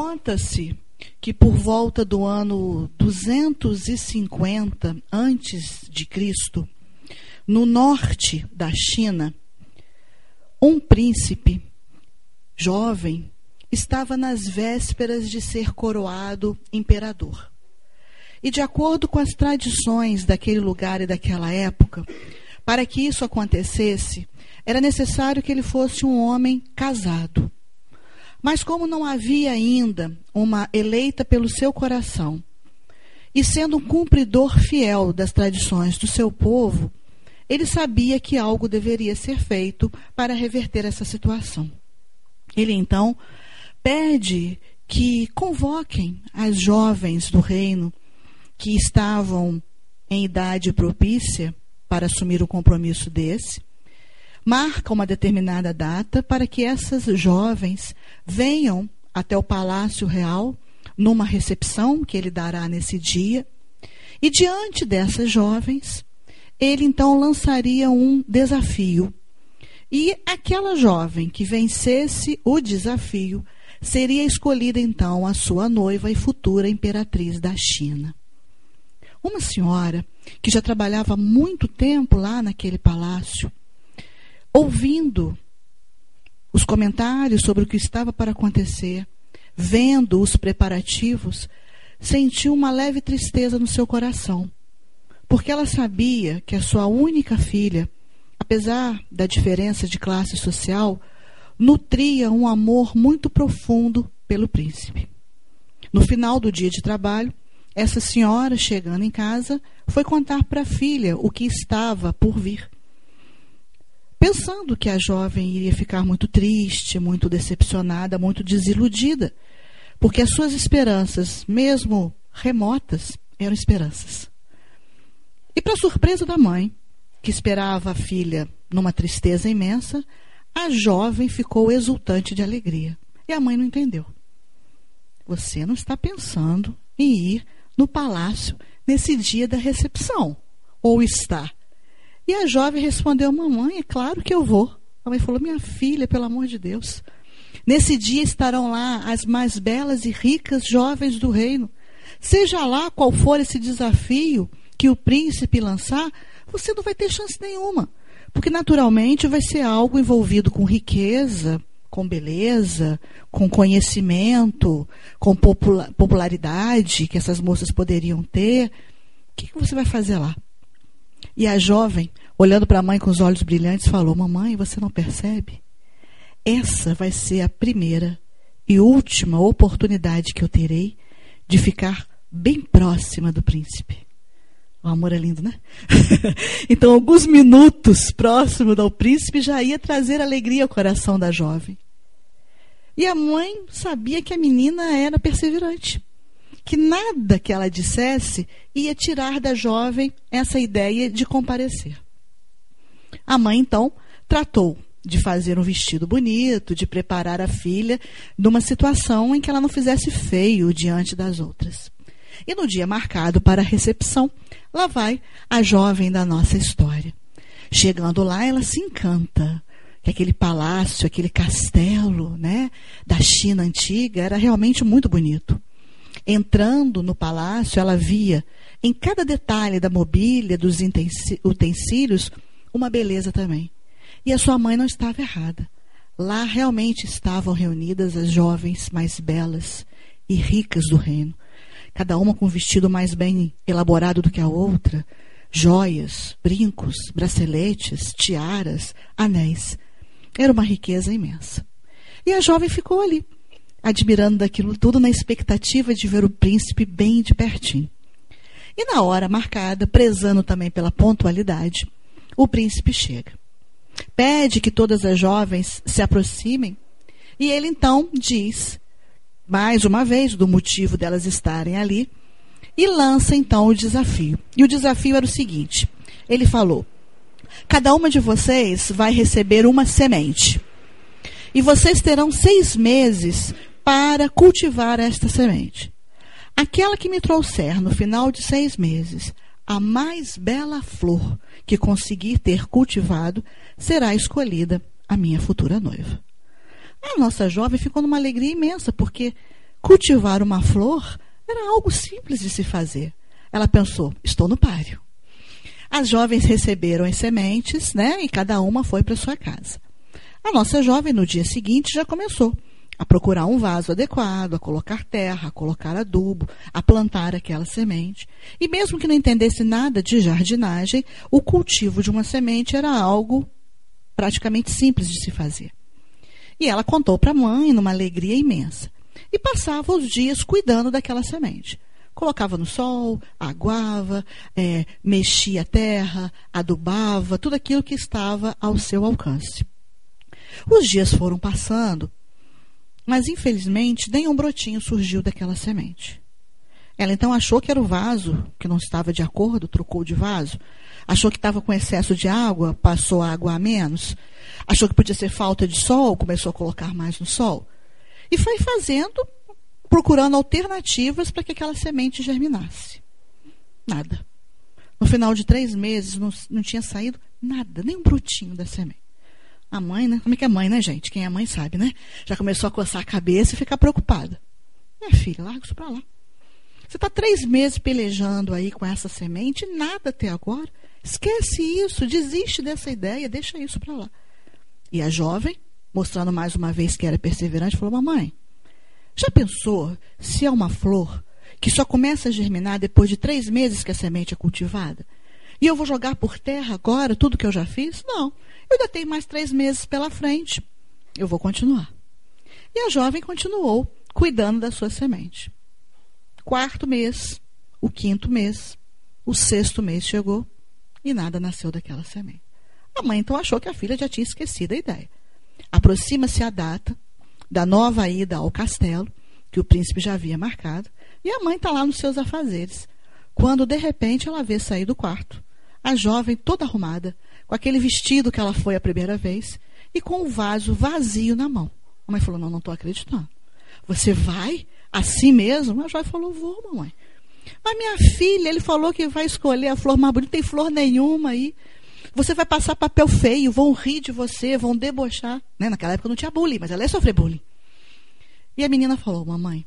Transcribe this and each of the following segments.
Conta-se que por volta do ano 250 antes de Cristo, no norte da China, um príncipe jovem estava nas vésperas de ser coroado imperador. E de acordo com as tradições daquele lugar e daquela época, para que isso acontecesse, era necessário que ele fosse um homem casado. Mas como não havia ainda uma eleita pelo seu coração, e sendo um cumpridor fiel das tradições do seu povo, ele sabia que algo deveria ser feito para reverter essa situação. Ele então pede que convoquem as jovens do reino que estavam em idade propícia para assumir o compromisso desse, marca uma determinada data para que essas jovens venham até o Palácio Real numa recepção que ele dará nesse dia. E diante dessas jovens, ele então lançaria um desafio. E aquela jovem que vencesse o desafio seria escolhida então a sua noiva e futura imperatriz da China. Uma senhora que já trabalhava muito tempo lá naquele palácio, ouvindo os comentários sobre o que estava para acontecer, vendo os preparativos, sentiu uma leve tristeza no seu coração, porque ela sabia que a sua única filha, apesar da diferença de classe social, nutria um amor muito profundo pelo príncipe. No final do dia de trabalho, essa senhora, chegando em casa, foi contar para a filha o que estava por vir. Pensando que a jovem iria ficar muito triste, muito decepcionada, muito desiludida, porque as suas esperanças, mesmo remotas, eram esperanças. E para surpresa da mãe, que esperava a filha numa tristeza imensa, a jovem ficou exultante de alegria. E a mãe não entendeu. Você não está pensando em ir no palácio nesse dia da recepção. Ou está? E a jovem respondeu: Mamãe, é claro que eu vou. A mãe falou: Minha filha, pelo amor de Deus. Nesse dia estarão lá as mais belas e ricas jovens do reino. Seja lá qual for esse desafio que o príncipe lançar, você não vai ter chance nenhuma. Porque naturalmente vai ser algo envolvido com riqueza, com beleza, com conhecimento, com popularidade que essas moças poderiam ter, o que, você vai fazer lá? E a jovem, olhando para a mãe com os olhos brilhantes, falou: Mamãe, você não percebe? Essa vai ser a primeira e última oportunidade que eu terei de ficar bem próxima do príncipe. O amor é lindo, né? então, alguns minutos próximo do príncipe já ia trazer alegria ao coração da jovem. E a mãe sabia que a menina era perseverante, que nada que ela dissesse ia tirar da jovem essa ideia de comparecer. A mãe, então, tratou de fazer um vestido bonito, de preparar a filha numa situação em que ela não fizesse feio diante das outras. E no dia marcado para a recepção, lá vai a jovem da nossa história. Chegando lá, ela se encanta. Que aquele palácio, aquele castelo, né, da China antiga era realmente muito bonito. Entrando no palácio, ela via em cada detalhe da mobília, dos utensílios, uma beleza também. E a sua mãe não estava errada. Lá realmente estavam reunidas as jovens mais belas e ricas do reino cada uma com um vestido mais bem elaborado do que a outra, joias, brincos, braceletes, tiaras, anéis. Era uma riqueza imensa. E a jovem ficou ali, admirando daquilo tudo na expectativa de ver o príncipe bem de pertinho. E na hora marcada, prezando também pela pontualidade, o príncipe chega. Pede que todas as jovens se aproximem e ele então diz mais uma vez, do motivo delas estarem ali, e lança então o desafio. E o desafio era o seguinte: ele falou: cada uma de vocês vai receber uma semente. E vocês terão seis meses para cultivar esta semente. Aquela que me trouxer no final de seis meses a mais bela flor que conseguir ter cultivado será escolhida a minha futura noiva. A nossa jovem ficou numa alegria imensa, porque cultivar uma flor era algo simples de se fazer. Ela pensou: estou no páreo. As jovens receberam as sementes, né? E cada uma foi para sua casa. A nossa jovem, no dia seguinte, já começou a procurar um vaso adequado, a colocar terra, a colocar adubo, a plantar aquela semente. E mesmo que não entendesse nada de jardinagem, o cultivo de uma semente era algo praticamente simples de se fazer. E ela contou para a mãe numa alegria imensa. E passava os dias cuidando daquela semente. Colocava no sol, aguava, é, mexia a terra, adubava, tudo aquilo que estava ao seu alcance. Os dias foram passando mas, infelizmente, nenhum brotinho surgiu daquela semente. Ela então achou que era o vaso que não estava de acordo, trocou de vaso. Achou que estava com excesso de água, passou a água a menos. Achou que podia ser falta de sol, começou a colocar mais no sol. E foi fazendo, procurando alternativas para que aquela semente germinasse. Nada. No final de três meses, não, não tinha saído nada, nem um brotinho da semente. A mãe, né? Como é que é mãe, né, gente? Quem é mãe sabe, né? Já começou a coçar a cabeça e ficar preocupada. Minha filha, larga isso para lá. Você está três meses pelejando aí com essa semente, nada até agora. Esquece isso, desiste dessa ideia, deixa isso para lá. E a jovem, mostrando mais uma vez que era perseverante, falou: Mamãe, já pensou se é uma flor que só começa a germinar depois de três meses que a semente é cultivada? E eu vou jogar por terra agora tudo que eu já fiz? Não. Eu ainda tenho mais três meses pela frente. Eu vou continuar. E a jovem continuou cuidando da sua semente. Quarto mês, o quinto mês, o sexto mês chegou e nada nasceu daquela semente. A mãe então achou que a filha já tinha esquecido a ideia. Aproxima-se a data da nova ida ao castelo, que o príncipe já havia marcado, e a mãe está lá nos seus afazeres, quando de repente ela vê sair do quarto a jovem toda arrumada, com aquele vestido que ela foi a primeira vez e com o vaso vazio na mão. A mãe falou: Não, não estou acreditando. Você vai assim mesmo? A jovem falou: Vou, mamãe. Mas minha filha, ele falou que vai escolher a flor mais bonita, não tem flor nenhuma aí. Você vai passar papel feio, vão rir de você, vão debochar. Né? Naquela época não tinha bullying, mas ela ia sofrer bullying. E a menina falou: Mamãe,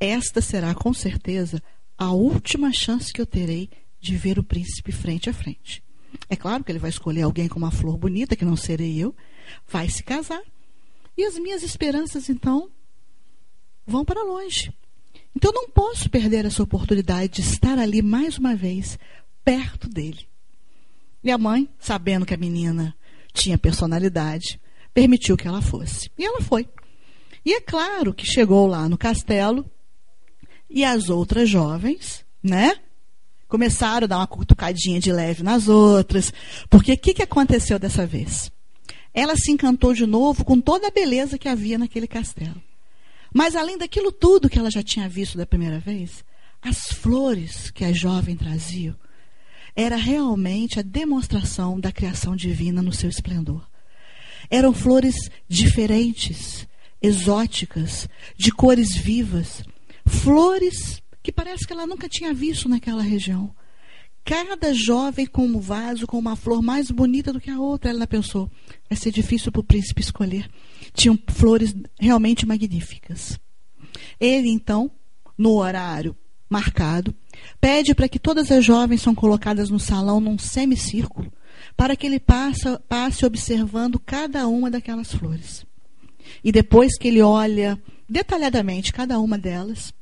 esta será com certeza a última chance que eu terei de ver o príncipe frente a frente. É claro que ele vai escolher alguém com uma flor bonita, que não serei eu, vai se casar. E as minhas esperanças, então, vão para longe. Então, não posso perder essa oportunidade de estar ali mais uma vez, perto dele. E a mãe, sabendo que a menina tinha personalidade, permitiu que ela fosse. E ela foi. E é claro que chegou lá no castelo e as outras jovens, né? Começaram a dar uma cutucadinha de leve nas outras. Porque o que, que aconteceu dessa vez? Ela se encantou de novo com toda a beleza que havia naquele castelo. Mas além daquilo tudo que ela já tinha visto da primeira vez, as flores que a jovem trazia era realmente a demonstração da criação divina no seu esplendor. Eram flores diferentes, exóticas, de cores vivas, flores que parece que ela nunca tinha visto naquela região. Cada jovem com um vaso com uma flor mais bonita do que a outra. Ela pensou: vai ser difícil para o príncipe escolher. Tinham flores realmente magníficas. Ele, então, no horário marcado, pede para que todas as jovens são colocadas no salão num semicírculo, para que ele passe, passe observando cada uma daquelas flores. E depois que ele olha detalhadamente cada uma delas,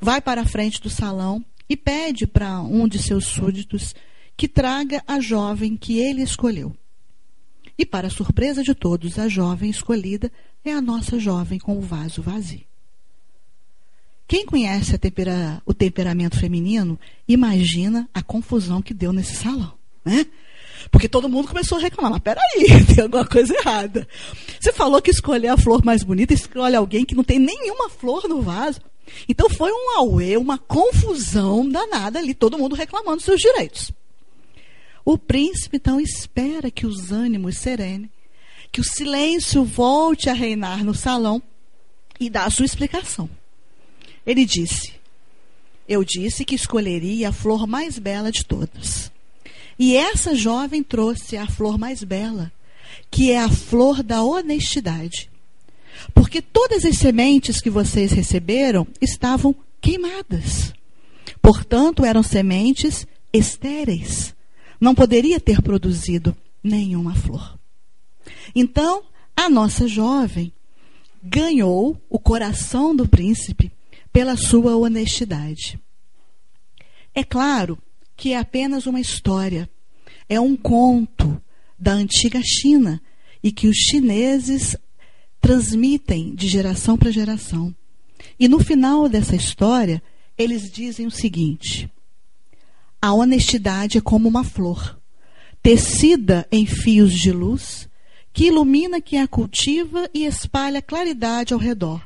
vai para a frente do salão e pede para um de seus súditos que traga a jovem que ele escolheu. E, para surpresa de todos, a jovem escolhida é a nossa jovem com o vaso vazio. Quem conhece tempera, o temperamento feminino, imagina a confusão que deu nesse salão, né? Porque todo mundo começou a reclamar, mas peraí, tem alguma coisa errada. Você falou que escolher a flor mais bonita, escolhe alguém que não tem nenhuma flor no vaso. Então foi um auê, uma confusão danada ali, todo mundo reclamando seus direitos. O príncipe então espera que os ânimos serenem, que o silêncio volte a reinar no salão e dá a sua explicação. Ele disse: Eu disse que escolheria a flor mais bela de todas. E essa jovem trouxe a flor mais bela, que é a flor da honestidade. Porque todas as sementes que vocês receberam estavam queimadas. Portanto, eram sementes estéreis. Não poderia ter produzido nenhuma flor. Então, a nossa jovem ganhou o coração do príncipe pela sua honestidade. É claro que é apenas uma história, é um conto da antiga China e que os chineses transmitem de geração para geração. E no final dessa história, eles dizem o seguinte: a honestidade é como uma flor, tecida em fios de luz, que ilumina quem a cultiva e espalha claridade ao redor.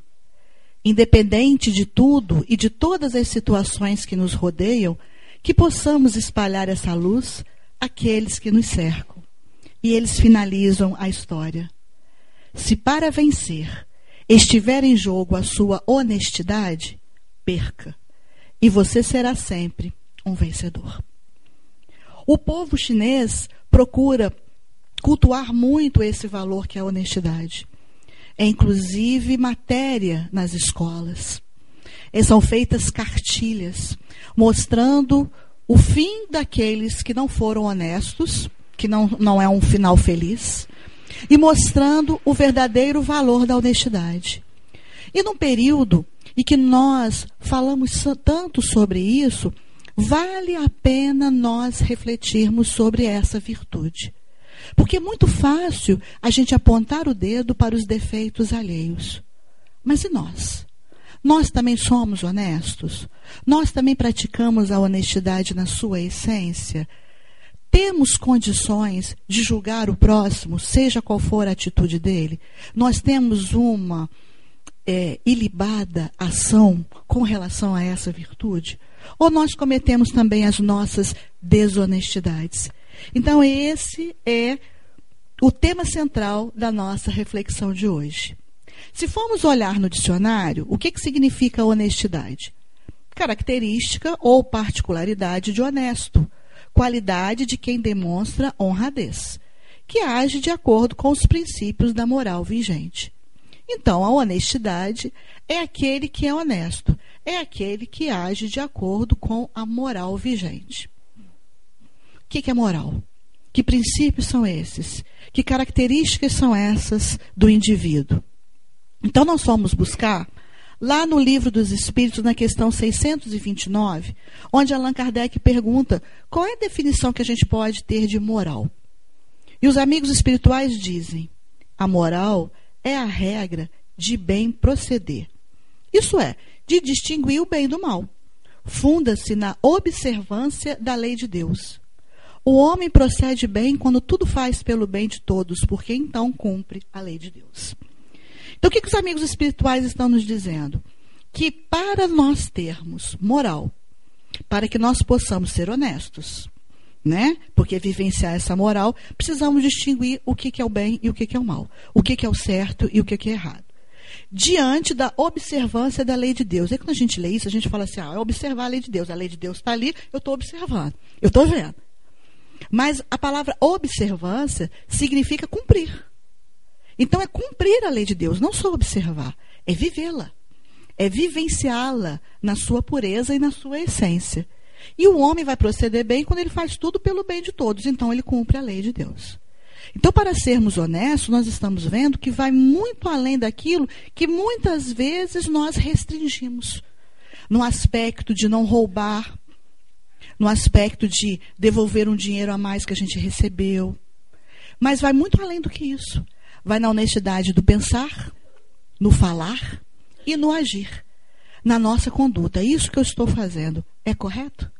Independente de tudo e de todas as situações que nos rodeiam, que possamos espalhar essa luz àqueles que nos cercam. E eles finalizam a história. Se para vencer estiver em jogo a sua honestidade, perca, e você será sempre um vencedor. O povo chinês procura cultuar muito esse valor que é a honestidade. É inclusive matéria nas escolas. E são feitas cartilhas mostrando o fim daqueles que não foram honestos, que não, não é um final feliz, e mostrando o verdadeiro valor da honestidade. E num período em que nós falamos tanto sobre isso, vale a pena nós refletirmos sobre essa virtude. Porque é muito fácil a gente apontar o dedo para os defeitos alheios. Mas e nós? Nós também somos honestos? Nós também praticamos a honestidade na sua essência? Temos condições de julgar o próximo, seja qual for a atitude dele? Nós temos uma é, ilibada ação com relação a essa virtude? Ou nós cometemos também as nossas desonestidades? Então, esse é o tema central da nossa reflexão de hoje. Se formos olhar no dicionário, o que, que significa honestidade? Característica ou particularidade de honesto, qualidade de quem demonstra honradez, que age de acordo com os princípios da moral vigente. Então, a honestidade é aquele que é honesto, é aquele que age de acordo com a moral vigente. O que é moral? Que princípios são esses? Que características são essas do indivíduo? Então, nós fomos buscar lá no Livro dos Espíritos, na questão 629, onde Allan Kardec pergunta qual é a definição que a gente pode ter de moral. E os amigos espirituais dizem: a moral é a regra de bem proceder. Isso é, de distinguir o bem do mal. Funda-se na observância da lei de Deus. O homem procede bem quando tudo faz pelo bem de todos, porque então cumpre a lei de Deus. Então, o que, que os amigos espirituais estão nos dizendo? Que para nós termos moral, para que nós possamos ser honestos, né? Porque vivenciar essa moral, precisamos distinguir o que, que é o bem e o que, que é o mal, o que, que é o certo e o que, que é errado. Diante da observância da lei de Deus. Aí quando a gente lê isso, a gente fala assim: ah, é observar a lei de Deus. A lei de Deus está ali, eu estou observando, eu estou vendo. Mas a palavra observância significa cumprir. Então é cumprir a lei de Deus, não só observar, é vivê-la. É vivenciá-la na sua pureza e na sua essência. E o homem vai proceder bem quando ele faz tudo pelo bem de todos, então ele cumpre a lei de Deus. Então, para sermos honestos, nós estamos vendo que vai muito além daquilo que muitas vezes nós restringimos. No aspecto de não roubar, no aspecto de devolver um dinheiro a mais que a gente recebeu. Mas vai muito além do que isso. Vai na honestidade do pensar, no falar e no agir, na nossa conduta. Isso que eu estou fazendo é correto?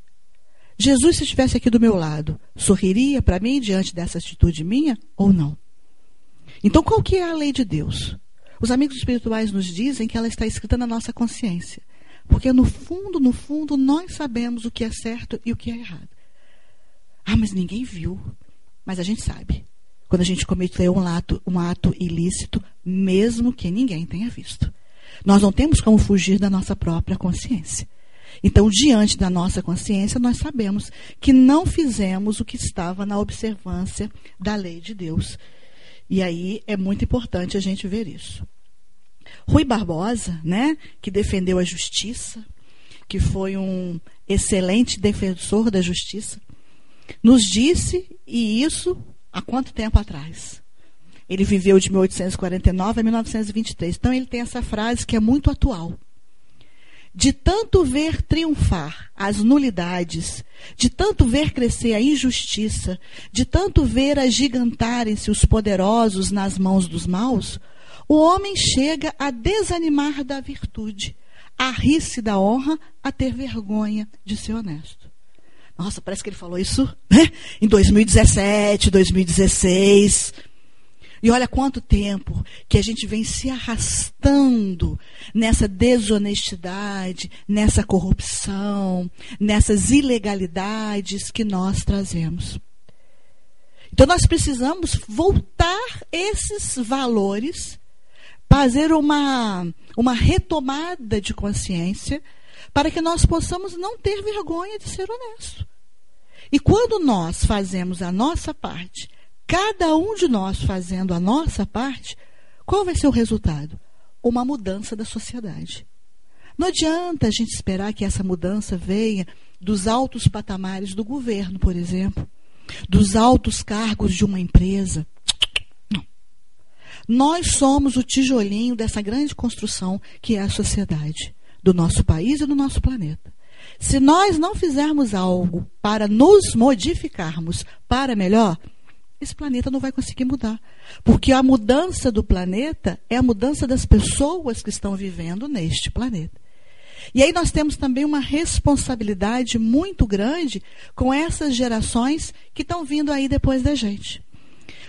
Jesus, se estivesse aqui do meu lado, sorriria para mim diante dessa atitude minha ou não? Então, qual que é a lei de Deus? Os amigos espirituais nos dizem que ela está escrita na nossa consciência. Porque no fundo, no fundo, nós sabemos o que é certo e o que é errado. Ah, mas ninguém viu. Mas a gente sabe. Quando a gente cometeu um ato, um ato ilícito, mesmo que ninguém tenha visto. Nós não temos como fugir da nossa própria consciência. Então, diante da nossa consciência, nós sabemos que não fizemos o que estava na observância da lei de Deus. E aí é muito importante a gente ver isso. Rui Barbosa, né, que defendeu a justiça, que foi um excelente defensor da justiça, nos disse, e isso há quanto tempo atrás? Ele viveu de 1849 a 1923. Então ele tem essa frase que é muito atual. De tanto ver triunfar as nulidades, de tanto ver crescer a injustiça, de tanto ver agigantarem-se os poderosos nas mãos dos maus, o homem chega a desanimar da virtude, a rir-se da honra, a ter vergonha de ser honesto. Nossa, parece que ele falou isso né? em 2017, 2016. E olha quanto tempo que a gente vem se arrastando nessa desonestidade, nessa corrupção, nessas ilegalidades que nós trazemos. Então nós precisamos voltar esses valores fazer uma, uma retomada de consciência para que nós possamos não ter vergonha de ser honesto. E quando nós fazemos a nossa parte, cada um de nós fazendo a nossa parte, qual vai ser o resultado? Uma mudança da sociedade. Não adianta a gente esperar que essa mudança venha dos altos patamares do governo, por exemplo, dos altos cargos de uma empresa. Nós somos o tijolinho dessa grande construção que é a sociedade do nosso país e do nosso planeta. Se nós não fizermos algo para nos modificarmos para melhor, esse planeta não vai conseguir mudar. Porque a mudança do planeta é a mudança das pessoas que estão vivendo neste planeta. E aí nós temos também uma responsabilidade muito grande com essas gerações que estão vindo aí depois da gente.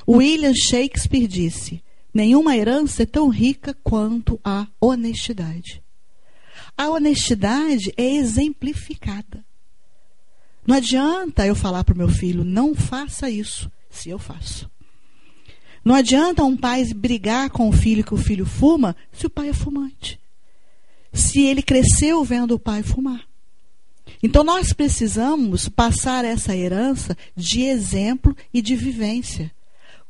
William Shakespeare disse: Nenhuma herança é tão rica quanto a honestidade. A honestidade é exemplificada. Não adianta eu falar para o meu filho, não faça isso, se eu faço. Não adianta um pai brigar com o filho que o filho fuma, se o pai é fumante. Se ele cresceu vendo o pai fumar. Então nós precisamos passar essa herança de exemplo e de vivência.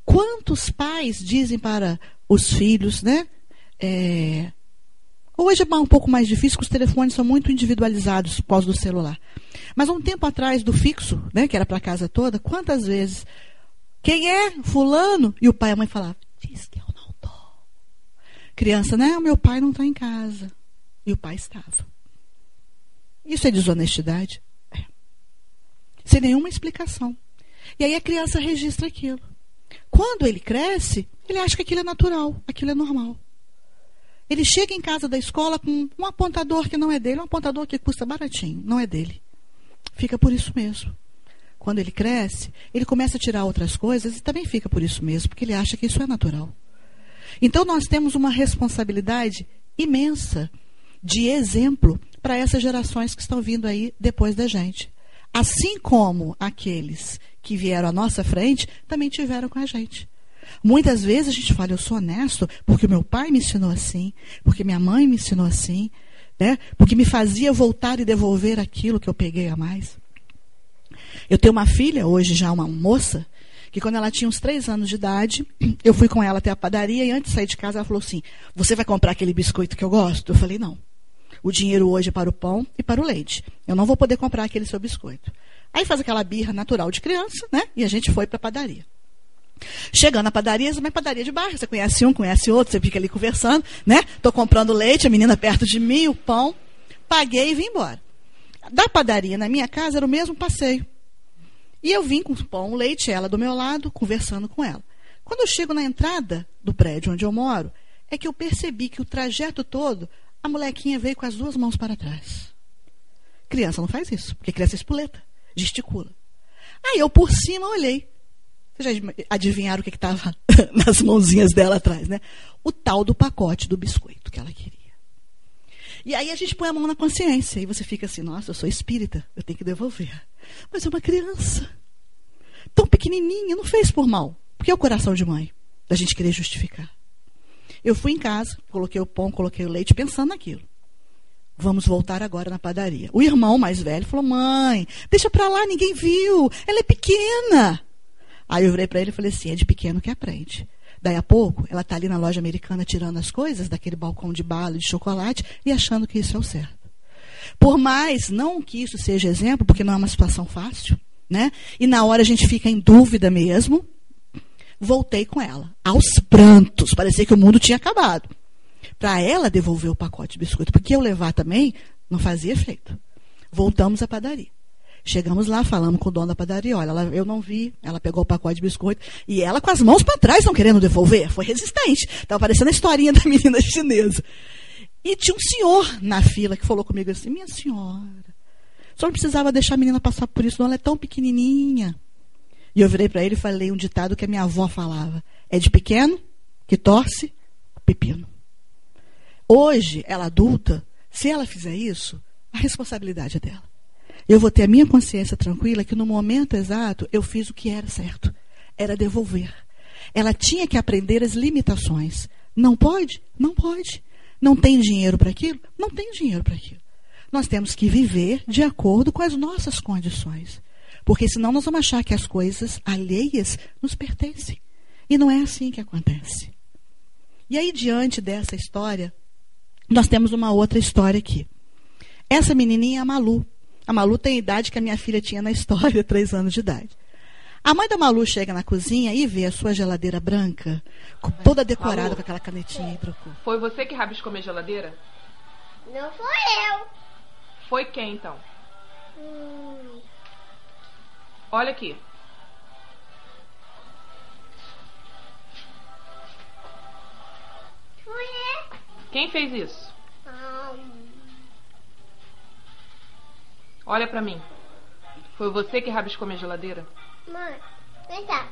Quantos pais dizem para os filhos, né? É, hoje é um pouco mais difícil, porque os telefones são muito individualizados causa do celular. Mas um tempo atrás, do fixo, né, que era para casa toda, quantas vezes? Quem é? Fulano? E o pai e a mãe falavam, diz que eu não estou. Criança, né? Meu pai não está em casa. E o pai estava. Isso é desonestidade? É. Sem nenhuma explicação. E aí a criança registra aquilo. Quando ele cresce, ele acha que aquilo é natural, aquilo é normal. Ele chega em casa da escola com um apontador que não é dele, um apontador que custa baratinho, não é dele. Fica por isso mesmo. Quando ele cresce, ele começa a tirar outras coisas e também fica por isso mesmo, porque ele acha que isso é natural. Então nós temos uma responsabilidade imensa de exemplo para essas gerações que estão vindo aí depois da gente. Assim como aqueles que vieram à nossa frente também tiveram com a gente. Muitas vezes a gente fala, eu sou honesto porque meu pai me ensinou assim, porque minha mãe me ensinou assim, né? porque me fazia voltar e devolver aquilo que eu peguei a mais. Eu tenho uma filha, hoje já uma moça, que quando ela tinha uns três anos de idade, eu fui com ela até a padaria e antes de sair de casa ela falou assim: Você vai comprar aquele biscoito que eu gosto? Eu falei: Não. O dinheiro hoje é para o pão e para o leite. Eu não vou poder comprar aquele seu biscoito. Aí faz aquela birra natural de criança, né? E a gente foi para a padaria. Chegando na padaria, uma padaria de bairro. Você conhece um, conhece outro, você fica ali conversando, né? Tô comprando leite, a menina perto de mim, o pão. Paguei e vim embora. Da padaria na minha casa era o mesmo passeio. E eu vim com o pão, o leite, ela do meu lado, conversando com ela. Quando eu chego na entrada do prédio onde eu moro, é que eu percebi que o trajeto todo, a molequinha veio com as duas mãos para trás. Criança não faz isso, porque criança é espoleta gesticula. Aí eu por cima olhei. Vocês já adivinharam o que estava nas mãozinhas dela atrás, né? O tal do pacote do biscoito que ela queria. E aí a gente põe a mão na consciência e você fica assim, nossa, eu sou espírita, eu tenho que devolver. Mas é uma criança, tão pequenininha, não fez por mal. Porque é o coração de mãe, da gente querer justificar. Eu fui em casa, coloquei o pão, coloquei o leite, pensando naquilo. Vamos voltar agora na padaria. O irmão mais velho falou: Mãe, deixa pra lá, ninguém viu. Ela é pequena. Aí eu virei para ele e falei assim: É de pequeno que aprende. Daí a pouco, ela está ali na loja americana tirando as coisas daquele balcão de bala de chocolate e achando que isso é o certo. Por mais, não que isso seja exemplo, porque não é uma situação fácil, né? E na hora a gente fica em dúvida mesmo. Voltei com ela, aos prantos, parecia que o mundo tinha acabado. Para ela devolver o pacote de biscoito, porque eu levar também não fazia efeito. Voltamos à padaria. Chegamos lá, falamos com o dono da padaria. Olha, ela, eu não vi. Ela pegou o pacote de biscoito e ela com as mãos para trás, não querendo devolver. Foi resistente. Estava parecendo a historinha da menina chinesa. E tinha um senhor na fila que falou comigo assim: Minha senhora, senhora não precisava deixar a menina passar por isso, não. Ela é tão pequenininha. E eu virei para ele e falei um ditado que a minha avó falava: É de pequeno que torce pepino. Hoje, ela adulta, se ela fizer isso, a responsabilidade é dela eu vou ter a minha consciência tranquila que no momento exato eu fiz o que era certo. Era devolver. Ela tinha que aprender as limitações. Não pode? Não pode. Não tem dinheiro para aquilo? Não tem dinheiro para aquilo. Nós temos que viver de acordo com as nossas condições. Porque senão nós vamos achar que as coisas alheias nos pertencem. E não é assim que acontece. E aí, diante dessa história, nós temos uma outra história aqui. Essa menininha é a Malu. A Malu tem a idade que a minha filha tinha na história, três anos de idade. A mãe da Malu chega na cozinha e vê a sua geladeira branca, toda decorada Malu, com aquela canetinha aí pra Foi você que rabiscou minha geladeira? Não foi eu. Foi quem então? Hum. Olha aqui. Eu. Quem fez isso? Olha pra mim. Foi você que rabiscou minha geladeira? Mãe, cá.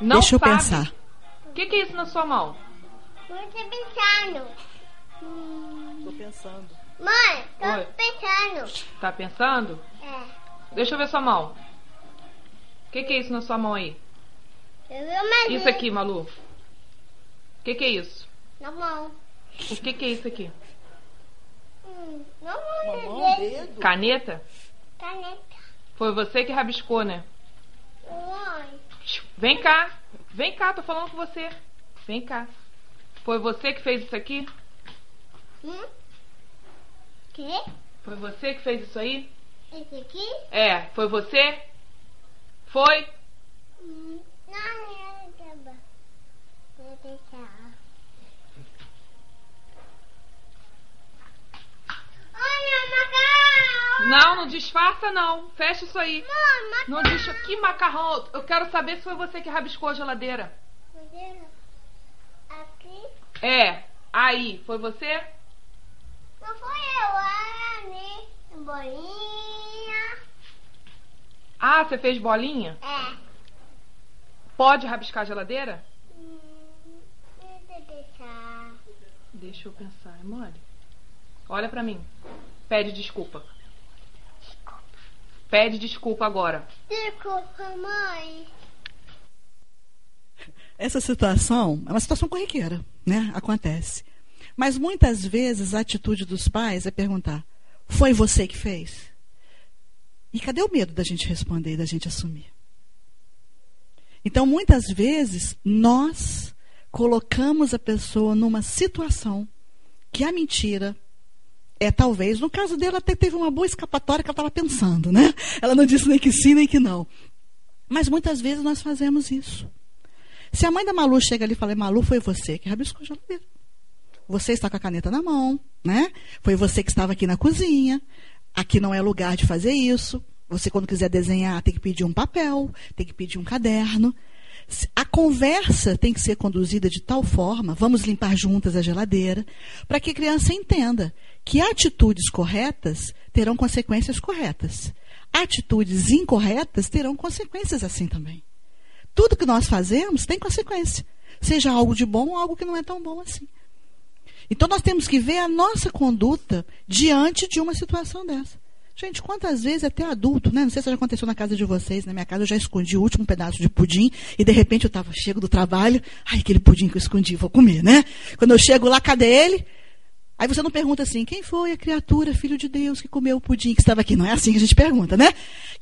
Não Deixa sabe. eu pensar. O que, que, é isso na sua mão? Mãe, tô pensando. Hum... Tô pensando. Mãe, tô Oi. pensando. Tá pensando? É. Deixa eu ver sua mão. O que, que, é isso na sua mão aí? Eu vi uma Isso aqui, Malu. O que, que, é isso? Na mão. O que, que é isso aqui? Hum, na mão, Uma no mão, dedo. dedo. Caneta? Caneta. Foi você que rabiscou, né? Mãe. Vem cá. Vem cá, tô falando com você. Vem cá. Foi você que fez isso aqui? Hum? Que? Foi você que fez isso aí? Esse aqui? É, foi você? Foi? Hum, não, não, tá bom. Vou deixar. Olha, macarrão! Não, não disfarça não. Fecha isso aí. Mãe, macarrão. Não diz que macarrão. Eu quero saber se foi você que rabiscou a geladeira. Aqui? É, aí, foi você? Não foi eu, era ali. Bolinha. Ah, você fez bolinha? É. Pode rabiscar a geladeira? Hum, deixa eu deixar. Deixa eu pensar, é mole. Olha pra mim. Pede desculpa. Pede desculpa agora. Desculpa, mãe. Essa situação é uma situação corriqueira, né? Acontece. Mas muitas vezes a atitude dos pais é perguntar: foi você que fez? E cadê o medo da gente responder e da gente assumir? Então, muitas vezes, nós colocamos a pessoa numa situação que a mentira é talvez, no caso dela, até teve uma boa escapatória que ela estava pensando, né? Ela não disse nem que sim, nem que não. Mas muitas vezes nós fazemos isso. Se a mãe da Malu chega ali e fala, Malu, foi você que rabiscou a geladeira. Você está com a caneta na mão, né? Foi você que estava aqui na cozinha. Aqui não é lugar de fazer isso. Você, quando quiser desenhar, tem que pedir um papel, tem que pedir um caderno. A conversa tem que ser conduzida de tal forma, vamos limpar juntas a geladeira, para que a criança entenda que atitudes corretas terão consequências corretas. Atitudes incorretas terão consequências assim também. Tudo que nós fazemos tem consequência, seja algo de bom ou algo que não é tão bom assim. Então nós temos que ver a nossa conduta diante de uma situação dessa. Gente, quantas vezes até adulto, né? Não sei se já aconteceu na casa de vocês, na minha casa eu já escondi o último pedaço de pudim e de repente eu estava chego do trabalho, ai, aquele pudim que eu escondi, vou comer, né? Quando eu chego lá, cadê ele? Aí você não pergunta assim, quem foi a criatura, filho de Deus, que comeu o pudim que estava aqui? Não é assim que a gente pergunta, né?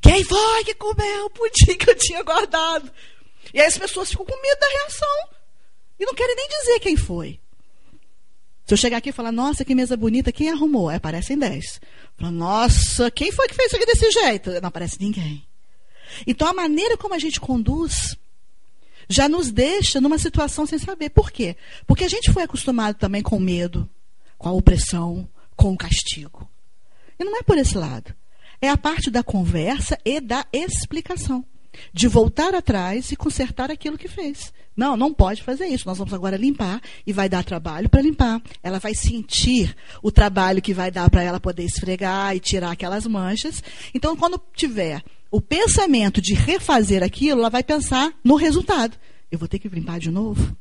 Quem foi que comeu o pudim que eu tinha guardado? E aí as pessoas ficam com medo da reação. E não querem nem dizer quem foi. Se eu chegar aqui e falar, nossa, que mesa bonita, quem arrumou? Aparecem dez. Falo, nossa, quem foi que fez isso aqui desse jeito? Não aparece ninguém. Então a maneira como a gente conduz já nos deixa numa situação sem saber. Por quê? Porque a gente foi acostumado também com medo, com a opressão, com o castigo. E não é por esse lado. É a parte da conversa e da explicação. De voltar atrás e consertar aquilo que fez. Não, não pode fazer isso. Nós vamos agora limpar e vai dar trabalho para limpar. Ela vai sentir o trabalho que vai dar para ela poder esfregar e tirar aquelas manchas. Então, quando tiver o pensamento de refazer aquilo, ela vai pensar no resultado. Eu vou ter que limpar de novo?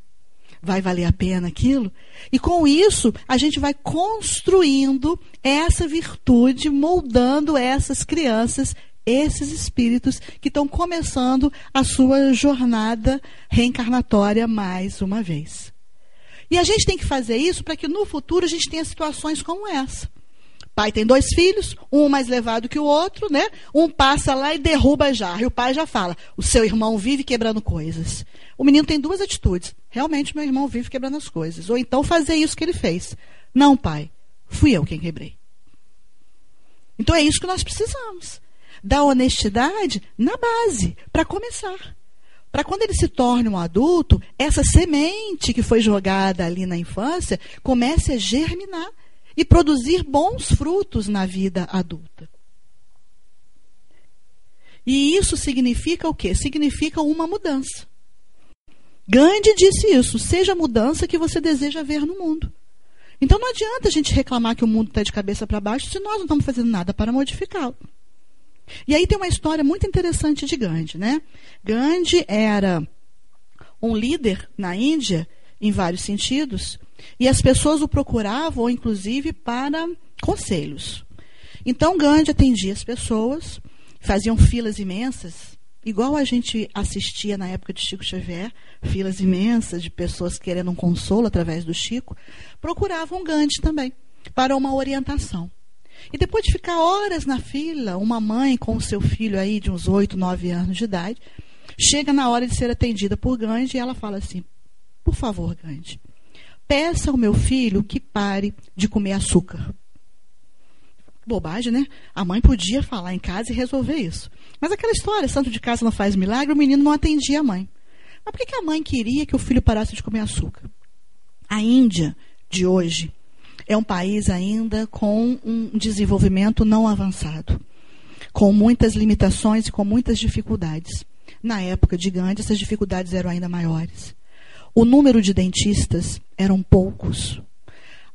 Vai valer a pena aquilo? E com isso, a gente vai construindo essa virtude, moldando essas crianças, esses espíritos que estão começando a sua jornada reencarnatória mais uma vez. E a gente tem que fazer isso para que no futuro a gente tenha situações como essa. Pai tem dois filhos, um mais levado que o outro, né? Um passa lá e derruba a jarra. E o pai já fala: o seu irmão vive quebrando coisas. O menino tem duas atitudes. Realmente, meu irmão vive quebrando as coisas. Ou então fazer isso que ele fez. Não, pai, fui eu quem quebrei. Então é isso que nós precisamos. Da honestidade na base, para começar. Para quando ele se torne um adulto, essa semente que foi jogada ali na infância comece a germinar e produzir bons frutos na vida adulta. E isso significa o quê? Significa uma mudança. Gandhi disse isso: seja a mudança que você deseja ver no mundo. Então não adianta a gente reclamar que o mundo está de cabeça para baixo se nós não estamos fazendo nada para modificá-lo. E aí tem uma história muito interessante de Gandhi, né? Gandhi era um líder na Índia, em vários sentidos, e as pessoas o procuravam, inclusive, para conselhos. Então, Gandhi atendia as pessoas, faziam filas imensas, igual a gente assistia na época de Chico Xavier, filas imensas de pessoas querendo um consolo através do Chico, procuravam Gandhi também, para uma orientação. E depois de ficar horas na fila, uma mãe com o seu filho aí de uns 8, 9 anos de idade, chega na hora de ser atendida por Gandhi e ela fala assim: Por favor, Gandhi, peça ao meu filho que pare de comer açúcar. Bobagem, né? A mãe podia falar em casa e resolver isso. Mas aquela história, santo de casa não faz milagre, o menino não atendia a mãe. Mas por que, a mãe queria que o filho parasse de comer açúcar? A Índia de hoje é um país ainda com um desenvolvimento não avançado, com muitas limitações e com muitas dificuldades. Na época de Gandhi, essas dificuldades eram ainda maiores. O número de dentistas eram poucos.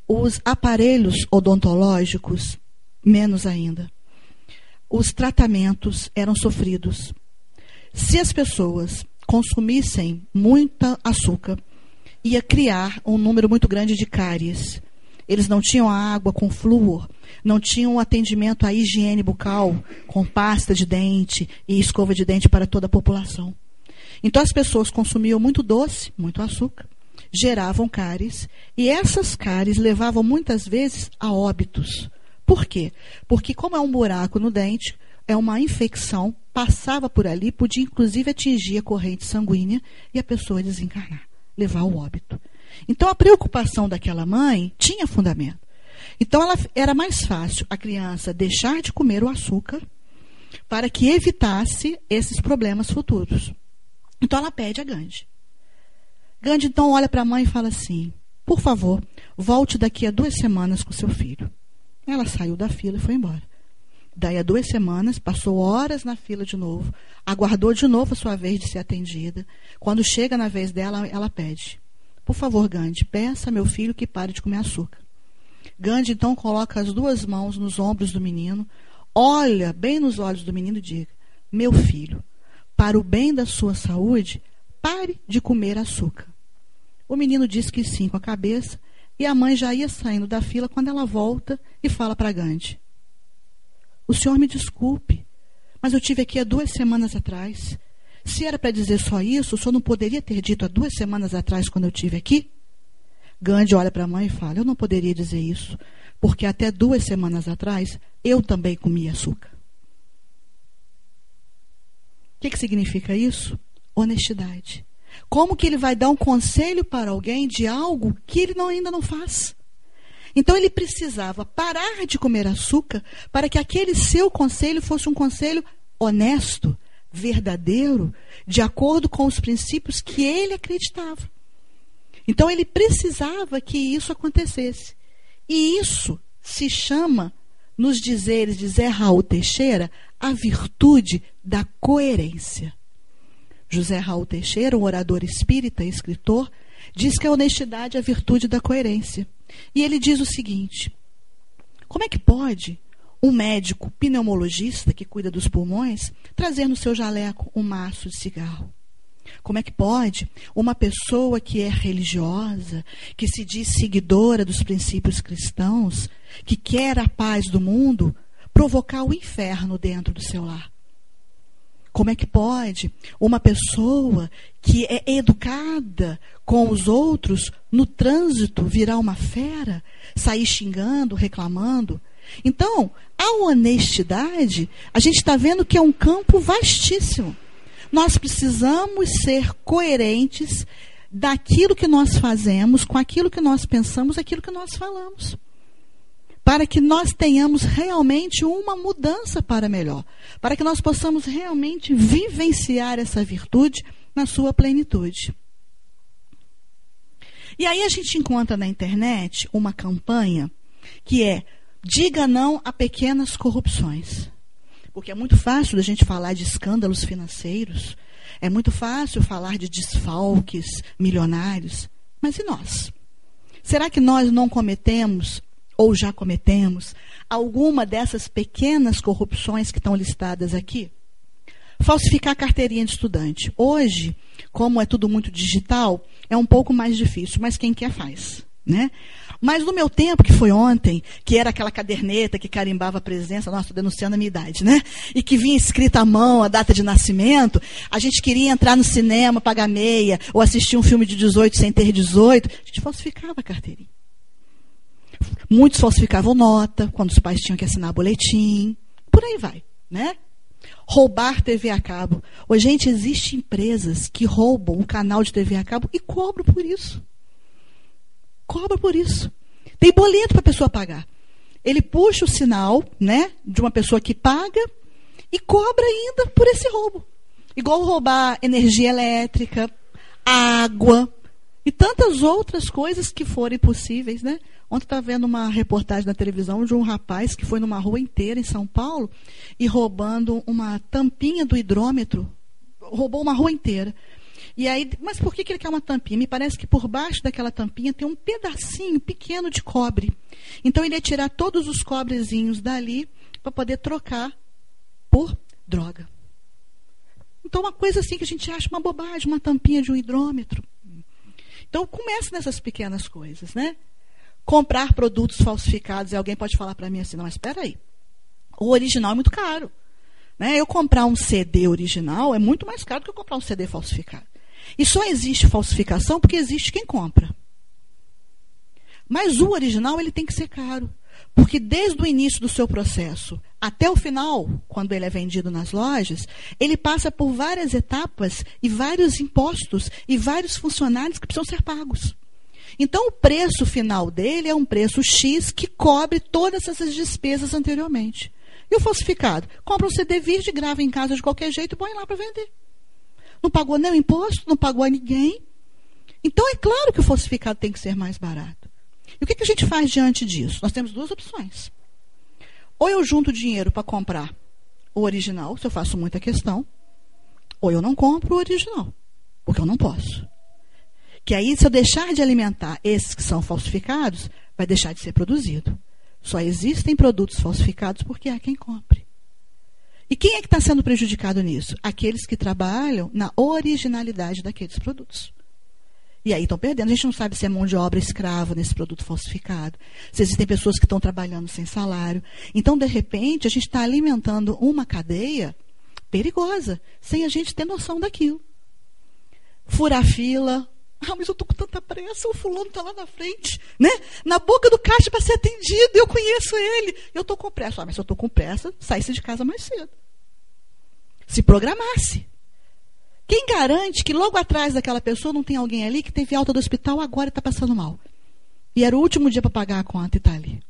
Os aparelhos odontológicos, menos ainda. Os tratamentos eram sofridos. Se as pessoas consumissem muita açúcar, ia criar um número muito grande de cáries. Eles não tinham água com flúor, não tinham atendimento à higiene bucal com pasta de dente e escova de dente para toda a população. Então as pessoas consumiam muito doce, muito açúcar, geravam cáries, e essas cáries levavam muitas vezes a óbitos. Por quê? Porque, como é um buraco no dente, é uma infecção, passava por ali, podia inclusive atingir a corrente sanguínea e a pessoa desencarnar, levar ao óbito. Então a preocupação daquela mãe tinha fundamento. Então ela, era mais fácil a criança deixar de comer o açúcar para que evitasse esses problemas futuros. Então ela pede a Gandhi. Gandhi então olha para a mãe e fala assim: Por favor, volte daqui a duas semanas com seu filho. Ela saiu da fila e foi embora. Daí a duas semanas, passou horas na fila de novo, aguardou de novo a sua vez de ser atendida. Quando chega na vez dela, ela pede: Por favor, Gandhi, peça a meu filho que pare de comer açúcar. Gandhi então coloca as duas mãos nos ombros do menino, olha bem nos olhos do menino e diga: Meu filho, para o bem da sua saúde, pare de comer açúcar. O menino diz que sim com a cabeça e a mãe já ia saindo da fila quando ela volta e fala para Gandhi: O senhor me desculpe, mas eu tive aqui há duas semanas atrás. Se era para dizer só isso, o senhor não poderia ter dito há duas semanas atrás quando eu tive aqui? Gandhi olha para a mãe e fala: Eu não poderia dizer isso, porque até duas semanas atrás eu também comia açúcar. O que, que significa isso? Honestidade. Como que ele vai dar um conselho para alguém de algo que ele não, ainda não faz? Então ele precisava parar de comer açúcar para que aquele seu conselho fosse um conselho honesto, verdadeiro, de acordo com os princípios que ele acreditava. Então ele precisava que isso acontecesse. E isso se chama, nos dizeres de Zé Raul Teixeira, a virtude da coerência. José Raul Teixeira, um orador espírita e escritor, diz que a honestidade é a virtude da coerência. E ele diz o seguinte: como é que pode um médico pneumologista que cuida dos pulmões trazer no seu jaleco um maço de cigarro? Como é que pode uma pessoa que é religiosa, que se diz seguidora dos princípios cristãos, que quer a paz do mundo, provocar o inferno dentro do seu lar? Como é que pode uma pessoa que é educada com os outros no trânsito virar uma fera, sair xingando, reclamando? Então, a honestidade, a gente está vendo que é um campo vastíssimo. Nós precisamos ser coerentes daquilo que nós fazemos, com aquilo que nós pensamos, aquilo que nós falamos para que nós tenhamos realmente uma mudança para melhor, para que nós possamos realmente vivenciar essa virtude na sua plenitude. E aí a gente encontra na internet uma campanha que é diga não a pequenas corrupções. Porque é muito fácil da gente falar de escândalos financeiros, é muito fácil falar de desfalques milionários, mas e nós? Será que nós não cometemos ou já cometemos alguma dessas pequenas corrupções que estão listadas aqui? Falsificar carteirinha de estudante. Hoje, como é tudo muito digital, é um pouco mais difícil, mas quem quer faz, né? Mas no meu tempo, que foi ontem, que era aquela caderneta que carimbava a presença, nossa, denunciando a minha idade, né? E que vinha escrita à mão a data de nascimento, a gente queria entrar no cinema, pagar meia, ou assistir um filme de 18 sem ter 18, a gente falsificava a carteirinha. Muitos falsificavam nota, quando os pais tinham que assinar boletim. Por aí vai, né? Roubar TV a cabo. Hoje, gente, existem empresas que roubam o canal de TV a cabo e cobram por isso. Cobra por isso. Tem boleto para a pessoa pagar. Ele puxa o sinal, né, de uma pessoa que paga e cobra ainda por esse roubo. Igual roubar energia elétrica, água e tantas outras coisas que forem possíveis, né? Ontem estava vendo uma reportagem na televisão de um rapaz que foi numa rua inteira em São Paulo e roubando uma tampinha do hidrômetro. Roubou uma rua inteira. E aí, mas por que, que ele quer uma tampinha? Me parece que por baixo daquela tampinha tem um pedacinho pequeno de cobre. Então ele ia tirar todos os cobrezinhos dali para poder trocar por droga. Então, uma coisa assim que a gente acha uma bobagem, uma tampinha de um hidrômetro. Então, começa nessas pequenas coisas, né? comprar produtos falsificados. E alguém pode falar para mim assim: não, mas espera aí. O original é muito caro. Né? Eu comprar um CD original é muito mais caro do que eu comprar um CD falsificado. E só existe falsificação porque existe quem compra. Mas o original ele tem que ser caro. Porque desde o início do seu processo até o final, quando ele é vendido nas lojas, ele passa por várias etapas e vários impostos e vários funcionários que precisam ser pagos. Então, o preço final dele é um preço X que cobre todas essas despesas anteriormente. E o falsificado? Compra um CD virgem, grava em casa de qualquer jeito e põe lá para vender. Não pagou nem o imposto, não pagou a ninguém. Então, é claro que o falsificado tem que ser mais barato. E o que, que a gente faz diante disso? Nós temos duas opções. Ou eu junto dinheiro para comprar o original, se eu faço muita questão, ou eu não compro o original, porque eu não posso. Que aí, se eu deixar de alimentar esses que são falsificados, vai deixar de ser produzido. Só existem produtos falsificados porque há quem compre. E quem é que está sendo prejudicado nisso? Aqueles que trabalham na originalidade daqueles produtos. E aí estão perdendo. A gente não sabe se é mão de obra escrava nesse produto falsificado, se existem pessoas que estão trabalhando sem salário. Então, de repente, a gente está alimentando uma cadeia perigosa, sem a gente ter noção daquilo. Furar fila, ah, mas eu tô com tanta pressa, o fulano está lá na frente, né? Na boca do caixa para ser atendido, eu conheço ele. Eu estou com pressa. Ah, mas se eu estou com pressa, saísse de casa mais cedo. Se programasse. Quem garante que logo atrás daquela pessoa não tem alguém ali que teve alta do hospital agora e está passando mal? E era o último dia para pagar a conta e está ali.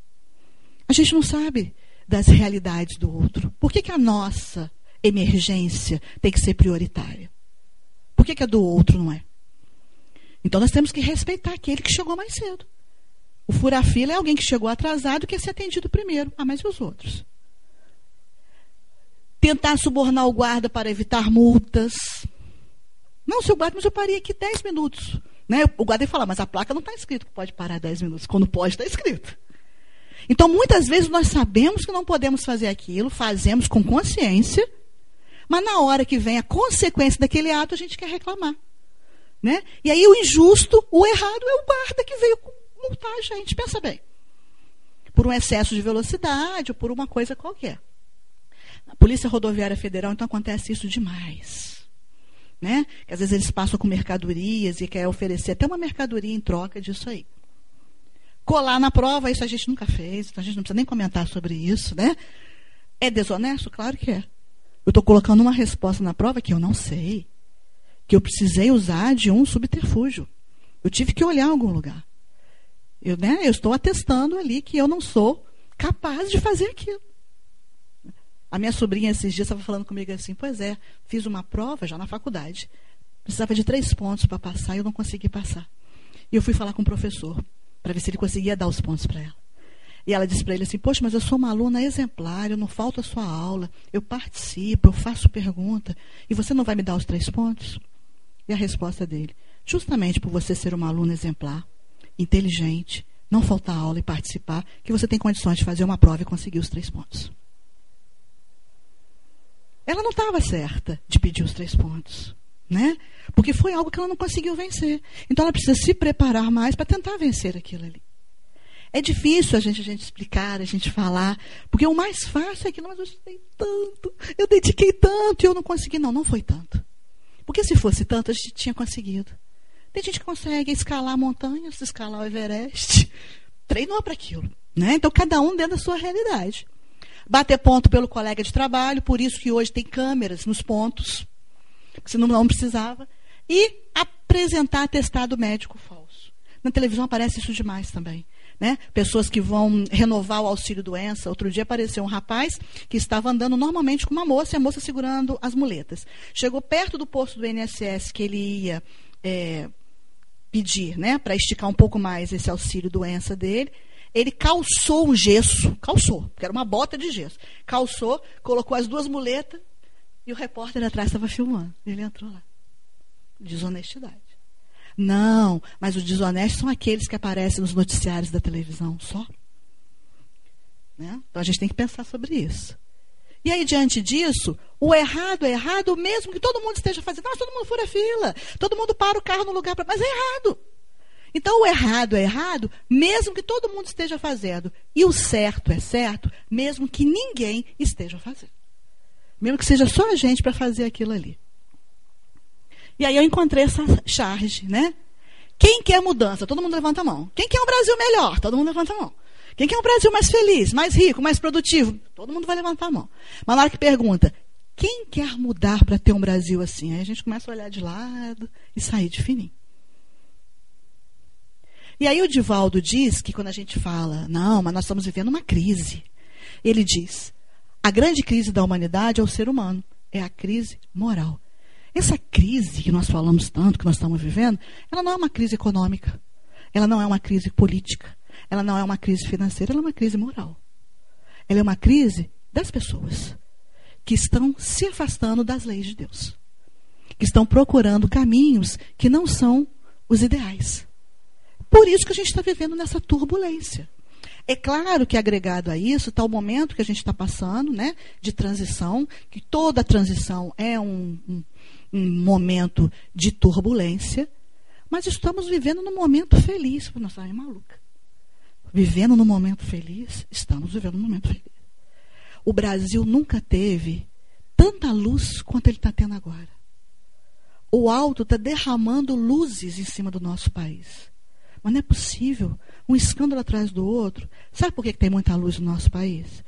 A gente não sabe das realidades do outro. Por que, que a nossa emergência tem que ser prioritária? Por que, que a do outro não é? Então nós temos que respeitar aquele que chegou mais cedo. O fura-fila é alguém que chegou atrasado e quer ser atendido primeiro. Ah, mas e os outros? Tentar subornar o guarda para evitar multas. Não, seu guarda, mas eu parei aqui 10 minutos. Né? O guarda ia falar, mas a placa não está escrito que pode parar 10 minutos. Quando pode, está escrito. Então, muitas vezes nós sabemos que não podemos fazer aquilo, fazemos com consciência, mas na hora que vem a consequência daquele ato, a gente quer reclamar. Né? E aí o injusto, o errado é o guarda que veio multar a gente. Pensa bem. Por um excesso de velocidade ou por uma coisa qualquer. Na Polícia Rodoviária Federal, então, acontece isso demais. Né? Que às vezes eles passam com mercadorias e quer oferecer até uma mercadoria em troca disso aí. Colar na prova, isso a gente nunca fez, então a gente não precisa nem comentar sobre isso, né? É desonesto? Claro que é. Eu estou colocando uma resposta na prova que eu não sei. Que eu precisei usar de um subterfúgio. Eu tive que olhar algum lugar. Eu, né, eu estou atestando ali que eu não sou capaz de fazer aquilo. A minha sobrinha esses dias estava falando comigo assim: Pois é, fiz uma prova já na faculdade. Precisava de três pontos para passar e eu não consegui passar. E eu fui falar com o professor para ver se ele conseguia dar os pontos para ela. E ela disse para ele assim: Poxa, mas eu sou uma aluna exemplar, eu não falto a sua aula, eu participo, eu faço pergunta, e você não vai me dar os três pontos? E a resposta dele: Justamente por você ser uma aluna exemplar, inteligente, não faltar aula e participar, que você tem condições de fazer uma prova e conseguir os três pontos. Ela não estava certa de pedir os três pontos né? Porque foi algo que ela não conseguiu vencer. Então ela precisa se preparar mais para tentar vencer aquilo ali. É difícil a gente, a gente explicar, a gente falar, porque o mais fácil é aquilo, mas eu estudei tanto, eu dediquei tanto e eu não consegui. Não, não foi tanto. Porque se fosse tanto, a gente tinha conseguido. Tem gente que consegue escalar montanhas, escalar o Everest, treinou para aquilo. Né? Então, cada um dentro da sua realidade. Bater ponto pelo colega de trabalho, por isso que hoje tem câmeras nos pontos senão não precisava. E apresentar atestado médico falso. Na televisão aparece isso demais também. Né? Pessoas que vão renovar o auxílio doença. Outro dia apareceu um rapaz que estava andando normalmente com uma moça e a moça segurando as muletas. Chegou perto do posto do INSS que ele ia é, pedir, né, para esticar um pouco mais esse auxílio doença dele. Ele calçou um gesso, calçou, porque era uma bota de gesso. Calçou, colocou as duas muletas e o repórter atrás estava filmando. Ele entrou lá. Desonestidade. Não, mas os desonestos são aqueles que aparecem nos noticiários da televisão só. Né? Então a gente tem que pensar sobre isso. E aí, diante disso, o errado é errado, mesmo que todo mundo esteja fazendo. Todo mundo fura fila, todo mundo para o carro no lugar para. Mas é errado. Então, o errado é errado, mesmo que todo mundo esteja fazendo. E o certo é certo, mesmo que ninguém esteja fazendo. Mesmo que seja só a gente para fazer aquilo ali. E aí eu encontrei essa charge, né? Quem quer mudança? Todo mundo levanta a mão. Quem quer um Brasil melhor? Todo mundo levanta a mão. Quem quer um Brasil mais feliz, mais rico, mais produtivo? Todo mundo vai levantar a mão. Mas na hora que pergunta, quem quer mudar para ter um Brasil assim? Aí a gente começa a olhar de lado e sair de fininho. E aí o Divaldo diz que quando a gente fala, não, mas nós estamos vivendo uma crise. Ele diz, a grande crise da humanidade é o ser humano, é a crise moral. Essa crise que nós falamos tanto, que nós estamos vivendo, ela não é uma crise econômica, ela não é uma crise política, ela não é uma crise financeira, ela é uma crise moral. Ela é uma crise das pessoas que estão se afastando das leis de Deus, que estão procurando caminhos que não são os ideais. Por isso que a gente está vivendo nessa turbulência. É claro que agregado a isso está o momento que a gente está passando, né, de transição, que toda transição é um, um, um momento de turbulência, mas estamos vivendo num momento feliz. Nossa, é maluca. Vivendo num momento feliz, estamos vivendo num momento feliz. O Brasil nunca teve tanta luz quanto ele está tendo agora. O alto está derramando luzes em cima do nosso país. Mas não é possível um escândalo atrás do outro. Sabe por que tem muita luz no nosso país?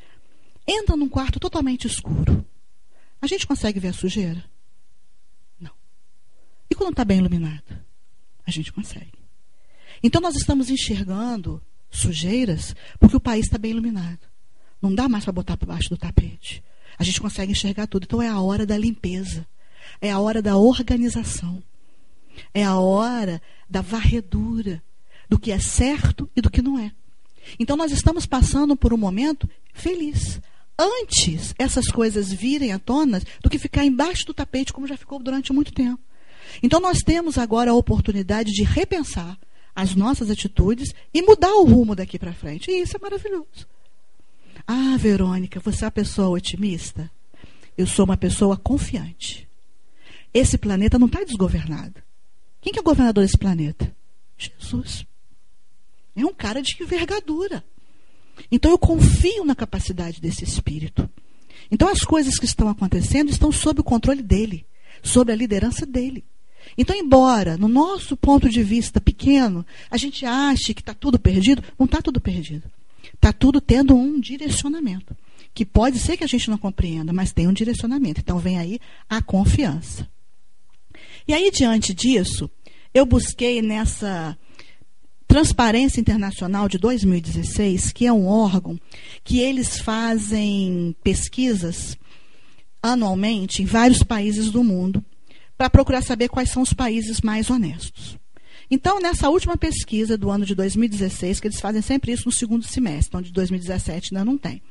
Entra num quarto totalmente escuro. A gente consegue ver a sujeira? Não. quando está bem iluminado? A gente consegue. Então nós estamos enxergando sujeiras porque o país está bem iluminado. Não dá mais para botar por baixo do tapete. A gente consegue enxergar tudo. Então é a hora da limpeza. É a hora da organização. É a hora da varredura do que é certo e do que não é. Então nós estamos passando por um momento feliz. Antes essas coisas virem à tona do que ficar embaixo do tapete, como já ficou durante muito tempo. Então nós temos agora a oportunidade de repensar as nossas atitudes e mudar o rumo daqui para frente. E isso é maravilhoso. Ah, Verônica, você é uma pessoa otimista? Eu sou uma pessoa confiante. Esse planeta não está desgovernado. Quem que é o governador desse planeta? Jesus. É um cara de envergadura. Então eu confio na capacidade desse espírito. Então as coisas que estão acontecendo estão sob o controle dele, sob a liderança dele. Então, embora no nosso ponto de vista pequeno, a gente ache que está tudo perdido, não está tudo perdido. Está tudo tendo um direcionamento. Que pode ser que a gente não compreenda, mas tem um direcionamento. Então vem aí a confiança. E aí, diante disso, eu busquei nessa Transparência Internacional de 2016, que é um órgão que eles fazem pesquisas anualmente em vários países do mundo para procurar saber quais são os países mais honestos. Então, nessa última pesquisa do ano de 2016, que eles fazem sempre isso no segundo semestre, então de 2017 ainda não tem.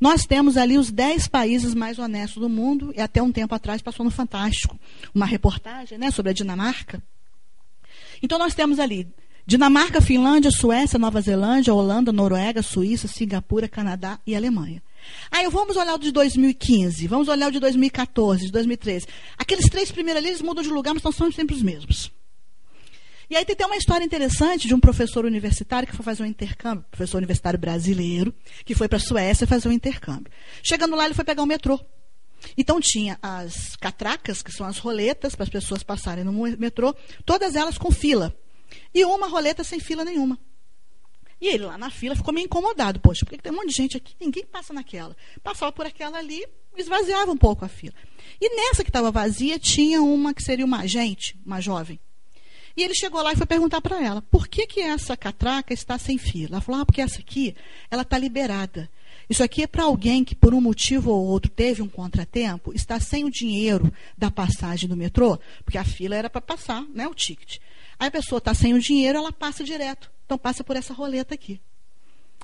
Nós temos ali os 10 países mais honestos do mundo, e até um tempo atrás passou no Fantástico uma reportagem né, sobre a Dinamarca. Então, nós temos ali Dinamarca, Finlândia, Suécia, Nova Zelândia, Holanda, Noruega, Suíça, Singapura, Canadá e Alemanha. Aí vamos olhar o de 2015, vamos olhar o de 2014, de 2013. Aqueles três primeiros ali, eles mudam de lugar, mas não são sempre os mesmos. E aí tem até uma história interessante de um professor universitário que foi fazer um intercâmbio, professor universitário brasileiro, que foi para a Suécia fazer um intercâmbio. Chegando lá, ele foi pegar o metrô. Então tinha as catracas, que são as roletas para as pessoas passarem no metrô, todas elas com fila. E uma roleta sem fila nenhuma. E ele lá na fila ficou meio incomodado. Poxa, porque tem um monte de gente aqui, ninguém passa naquela. Passava por aquela ali, esvaziava um pouco a fila. E nessa que estava vazia, tinha uma que seria uma agente, uma jovem. E ele chegou lá e foi perguntar para ela, por que, que essa catraca está sem fila? Ela falou, ah, porque essa aqui, ela está liberada. Isso aqui é para alguém que, por um motivo ou outro, teve um contratempo, está sem o dinheiro da passagem do metrô, porque a fila era para passar né, o ticket. Aí a pessoa está sem o dinheiro, ela passa direto. Então passa por essa roleta aqui.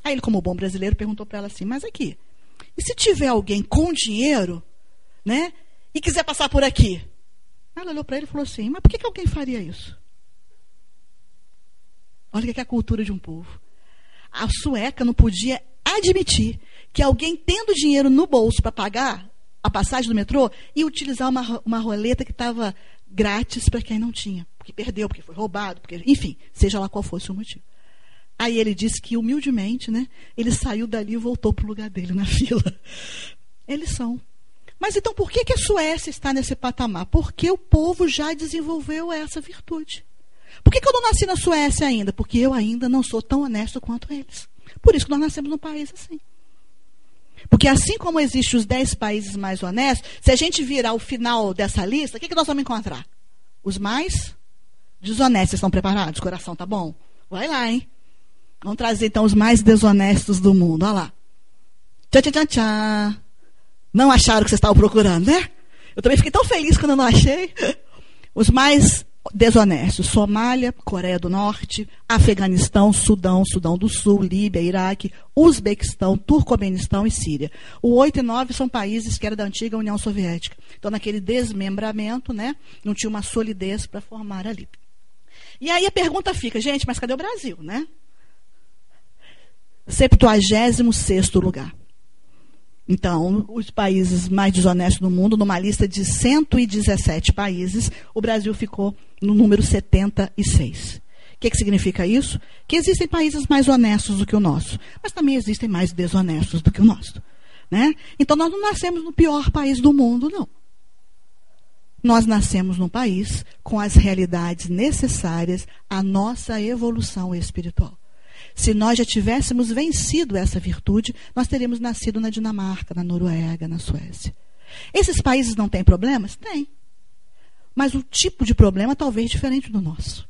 Aí ele, como bom brasileiro, perguntou para ela assim: Mas aqui, e se tiver alguém com dinheiro, né, e quiser passar por aqui? Ela olhou para ele e falou assim: Mas por que, que alguém faria isso? Olha que é a cultura de um povo. A sueca não podia admitir que alguém tendo dinheiro no bolso para pagar a passagem do metrô ia utilizar uma, uma roleta que estava grátis para quem não tinha porque perdeu, porque foi roubado, porque, enfim, seja lá qual fosse o motivo. Aí ele disse que, humildemente, né, ele saiu dali e voltou para o lugar dele na fila. Eles são. Mas então por que, que a Suécia está nesse patamar? Porque o povo já desenvolveu essa virtude. Por que, que eu não nasci na Suécia ainda? Porque eu ainda não sou tão honesto quanto eles. Por isso que nós nascemos num país assim. Porque assim como existem os 10 países mais honestos, se a gente virar o final dessa lista, o que, que nós vamos encontrar? Os mais desonestos estão preparados? Coração tá bom? Vai lá, hein? Vamos trazer então os mais desonestos do mundo. Olha lá. Tchau, tchau, tchau, tchau. Não acharam que vocês estavam procurando, né? Eu também fiquei tão feliz quando eu não achei. Os mais desonestos: Somália, Coreia do Norte, Afeganistão, Sudão, Sudão do Sul, Líbia, Iraque, Uzbequistão, Turcomenistão e Síria. O 8 e 9 são países que eram da antiga União Soviética. Então, naquele desmembramento, né, não tinha uma solidez para formar ali. E aí a pergunta fica, gente, mas cadê o Brasil, né? 76 lugar. Então, os países mais desonestos do mundo, numa lista de 117 países, o Brasil ficou no número 76. O que, que significa isso? Que existem países mais honestos do que o nosso, mas também existem mais desonestos do que o nosso. Né? Então, nós não nascemos no pior país do mundo, não. Nós nascemos num país com as realidades necessárias à nossa evolução espiritual. Se nós já tivéssemos vencido essa virtude, nós teríamos nascido na Dinamarca, na Noruega, na Suécia. Esses países não têm problemas? Tem. mas o tipo de problema talvez diferente do nosso.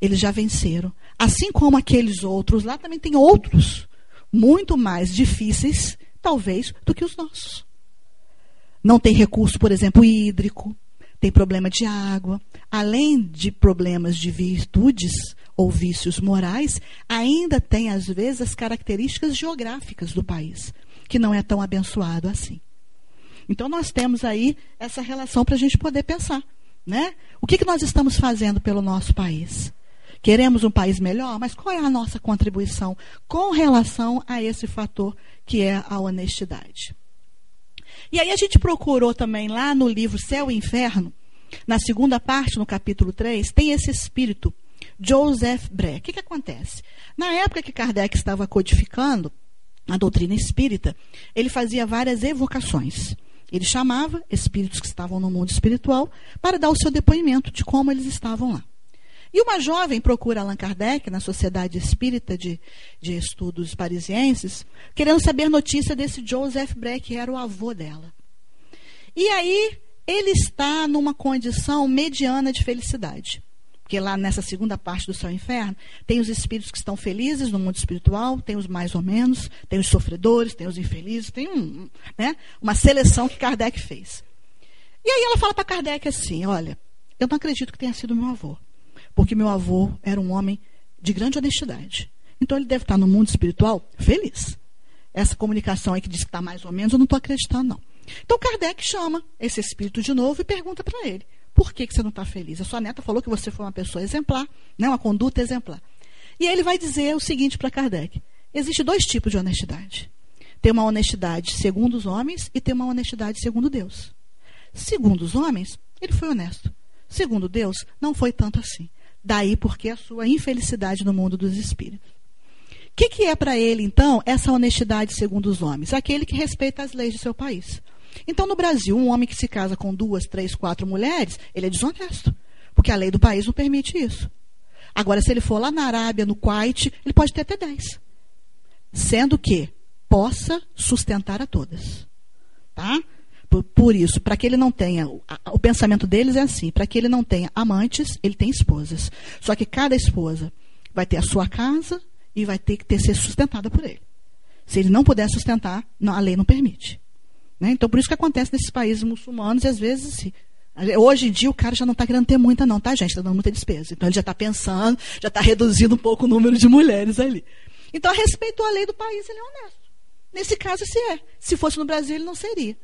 Eles já venceram. Assim como aqueles outros lá, também tem outros muito mais difíceis, talvez, do que os nossos. Não tem recurso, por exemplo, hídrico, tem problema de água. Além de problemas de virtudes ou vícios morais, ainda tem, às vezes, as características geográficas do país, que não é tão abençoado assim. Então, nós temos aí essa relação para a gente poder pensar. Né? O que, que nós estamos fazendo pelo nosso país? Queremos um país melhor, mas qual é a nossa contribuição com relação a esse fator que é a honestidade? E aí a gente procurou também lá no livro Céu e Inferno, na segunda parte, no capítulo 3, tem esse espírito, Joseph Bré. O que, que acontece? Na época que Kardec estava codificando a doutrina espírita, ele fazia várias evocações. Ele chamava espíritos que estavam no mundo espiritual para dar o seu depoimento de como eles estavam lá. E uma jovem procura Allan Kardec na Sociedade Espírita de, de Estudos Parisienses, querendo saber notícia desse Joseph Breck, que era o avô dela. E aí ele está numa condição mediana de felicidade. Porque lá nessa segunda parte do céu e inferno, tem os espíritos que estão felizes no mundo espiritual, tem os mais ou menos, tem os sofredores, tem os infelizes, tem um, né, uma seleção que Kardec fez. E aí ela fala para Kardec assim: olha, eu não acredito que tenha sido meu avô porque meu avô era um homem de grande honestidade. Então ele deve estar no mundo espiritual feliz. Essa comunicação aí que diz que está mais ou menos, eu não estou acreditando, não. Então Kardec chama esse espírito de novo e pergunta para ele: por que, que você não está feliz? A sua neta falou que você foi uma pessoa exemplar, né, uma conduta exemplar. E aí ele vai dizer o seguinte para Kardec: existe dois tipos de honestidade. Tem uma honestidade segundo os homens e tem uma honestidade segundo Deus. Segundo os homens, ele foi honesto. Segundo Deus, não foi tanto assim. Daí porque a sua infelicidade no mundo dos espíritos. O que, que é para ele, então, essa honestidade segundo os homens? Aquele que respeita as leis de seu país. Então, no Brasil, um homem que se casa com duas, três, quatro mulheres, ele é desonesto. Porque a lei do país não permite isso. Agora, se ele for lá na Arábia, no Kuwait, ele pode ter até dez. Sendo que possa sustentar a todas. Tá? Por, por isso, para que ele não tenha. O pensamento deles é assim: para que ele não tenha amantes, ele tem esposas. Só que cada esposa vai ter a sua casa e vai ter que ter, ser sustentada por ele. Se ele não puder sustentar, a lei não permite. Né? Então, por isso que acontece nesses países muçulmanos, e às vezes, assim, hoje em dia, o cara já não está querendo ter muita, não, tá, gente? Está dando muita despesa. Então, ele já está pensando, já está reduzindo um pouco o número de mulheres ali. Então, a respeito lei do país, ele é honesto. Nesse caso, se é. Se fosse no Brasil, ele não seria.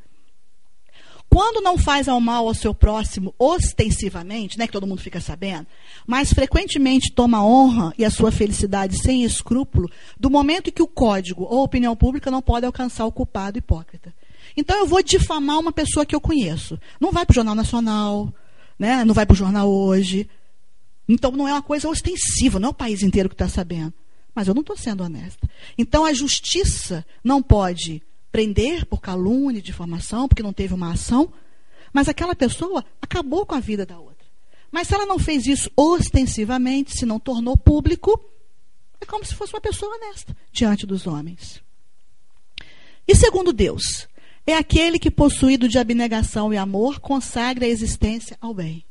Quando não faz ao mal ao seu próximo ostensivamente, né, que todo mundo fica sabendo, mas frequentemente toma honra e a sua felicidade sem escrúpulo, do momento em que o código ou a opinião pública não pode alcançar o culpado hipócrita. Então eu vou difamar uma pessoa que eu conheço. Não vai para o Jornal Nacional, né, não vai para o Jornal Hoje. Então não é uma coisa ostensiva, não é o país inteiro que está sabendo. Mas eu não estou sendo honesta. Então a justiça não pode prender por calúnia, difamação, porque não teve uma ação, mas aquela pessoa acabou com a vida da outra. Mas se ela não fez isso ostensivamente, se não tornou público, é como se fosse uma pessoa honesta diante dos homens. E segundo Deus, é aquele que, possuído de abnegação e amor, consagra a existência ao bem.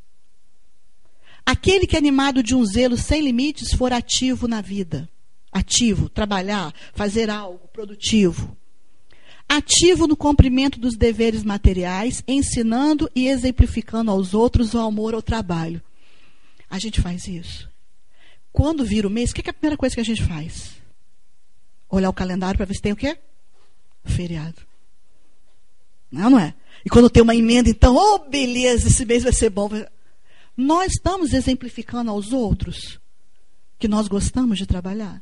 Aquele que, animado de um zelo sem limites, for ativo na vida. Ativo, trabalhar, fazer algo produtivo ativo no cumprimento dos deveres materiais, ensinando e exemplificando aos outros o amor ao trabalho. A gente faz isso. Quando vira o mês, o que é a primeira coisa que a gente faz? Olhar o calendário para ver se tem o quê? Feriado. Não, não é? E quando tem uma emenda, então, oh, beleza, esse mês vai ser bom. Nós estamos exemplificando aos outros que nós gostamos de trabalhar.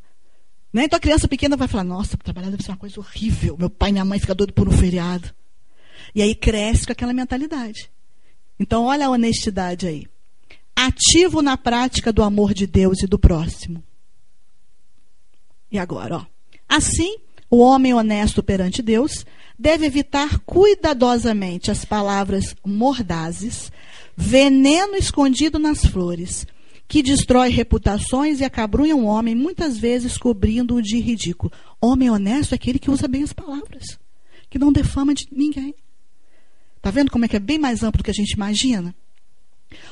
Né? Então a criança pequena vai falar: Nossa, trabalhar deve ser uma coisa horrível. Meu pai e minha mãe ficam doidos por um feriado. E aí cresce com aquela mentalidade. Então, olha a honestidade aí. Ativo na prática do amor de Deus e do próximo. E agora, ó. Assim, o homem honesto perante Deus deve evitar cuidadosamente as palavras mordazes, veneno escondido nas flores, que destrói reputações e acabrunha um homem, muitas vezes cobrindo-o de ridículo. Homem honesto é aquele que usa bem as palavras, que não defama de ninguém. Está vendo como é que é bem mais amplo do que a gente imagina?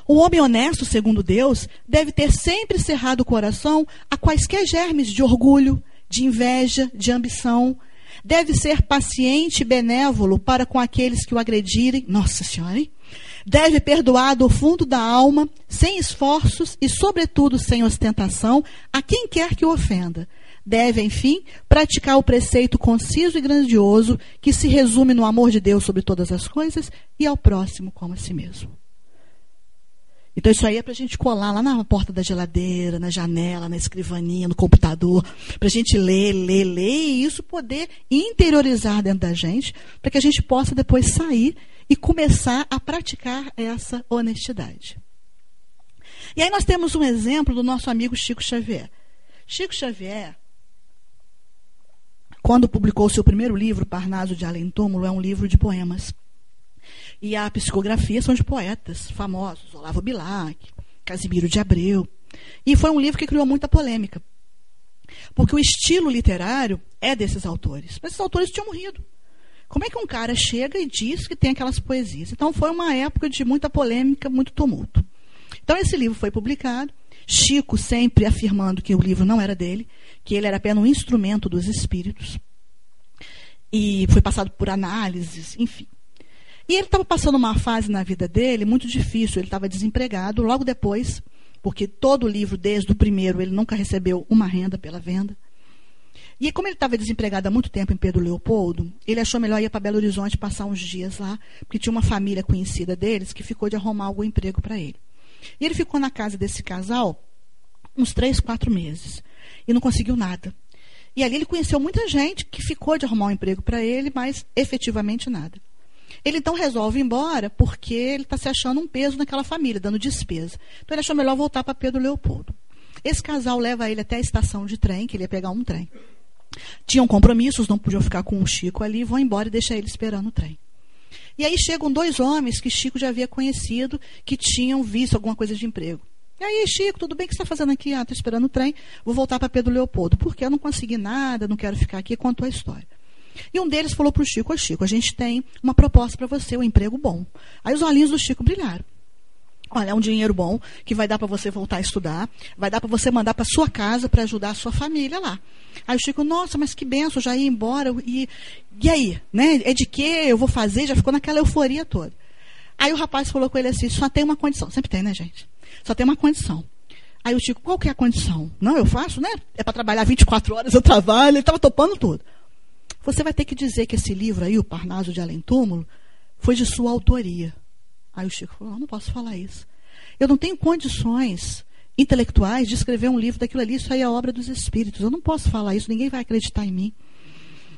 O homem honesto, segundo Deus, deve ter sempre cerrado o coração a quaisquer germes de orgulho, de inveja, de ambição. Deve ser paciente e benévolo para com aqueles que o agredirem. Nossa Senhora, hein? Deve perdoar do fundo da alma, sem esforços e, sobretudo, sem ostentação, a quem quer que o ofenda. Deve, enfim, praticar o preceito conciso e grandioso que se resume no amor de Deus sobre todas as coisas e ao próximo como a si mesmo. Então, isso aí é para a gente colar lá na porta da geladeira, na janela, na escrivaninha, no computador, para a gente ler, ler, ler e isso poder interiorizar dentro da gente, para que a gente possa depois sair e começar a praticar essa honestidade. E aí nós temos um exemplo do nosso amigo Chico Xavier. Chico Xavier, quando publicou seu primeiro livro, Parnaso de Além Túmulo, é um livro de poemas. E a psicografia são de poetas famosos, Olavo Bilac, Casimiro de Abreu. E foi um livro que criou muita polêmica. Porque o estilo literário é desses autores. Mas esses autores tinham morrido. Como é que um cara chega e diz que tem aquelas poesias? Então foi uma época de muita polêmica, muito tumulto. Então esse livro foi publicado. Chico sempre afirmando que o livro não era dele, que ele era apenas um instrumento dos espíritos. E foi passado por análises, enfim. E ele estava passando uma fase na vida dele muito difícil. Ele estava desempregado logo depois, porque todo o livro, desde o primeiro, ele nunca recebeu uma renda pela venda. E como ele estava desempregado há muito tempo em Pedro Leopoldo, ele achou melhor ir para Belo Horizonte passar uns dias lá, porque tinha uma família conhecida deles que ficou de arrumar algum emprego para ele. E ele ficou na casa desse casal uns três, quatro meses e não conseguiu nada. E ali ele conheceu muita gente que ficou de arrumar um emprego para ele, mas efetivamente nada. Ele então resolve ir embora porque ele está se achando um peso naquela família, dando despesa. Então ele achou melhor voltar para Pedro Leopoldo. Esse casal leva ele até a estação de trem, que ele ia pegar um trem. Tinham compromissos, não podiam ficar com o Chico ali, vão embora e deixar ele esperando o trem. E aí chegam dois homens que Chico já havia conhecido, que tinham visto alguma coisa de emprego. E aí, Chico, tudo bem? O que você está fazendo aqui? Ah, estou esperando o trem, vou voltar para Pedro Leopoldo. Porque eu não consegui nada, não quero ficar aqui, contou a história. E um deles falou para o Chico: Ô Chico, a gente tem uma proposta para você, um emprego bom. Aí os olhinhos do Chico brilharam. Olha, é um dinheiro bom que vai dar para você voltar a estudar, vai dar para você mandar para sua casa para ajudar a sua família lá. Aí o Chico, nossa, mas que benção, já ia embora. E, e aí? Né? É de que eu vou fazer? Já ficou naquela euforia toda. Aí o rapaz falou com ele assim: só tem uma condição. Sempre tem, né, gente? Só tem uma condição. Aí o Chico, qual que é a condição? Não, eu faço, né? É para trabalhar 24 horas, eu trabalho. Ele estava topando tudo. Você vai ter que dizer que esse livro aí, o Parnaso de Além Túmulo, foi de sua autoria. Aí o Chico falou: não posso falar isso. Eu não tenho condições intelectuais de escrever um livro daquilo ali, isso aí é obra dos espíritos. Eu não posso falar isso, ninguém vai acreditar em mim.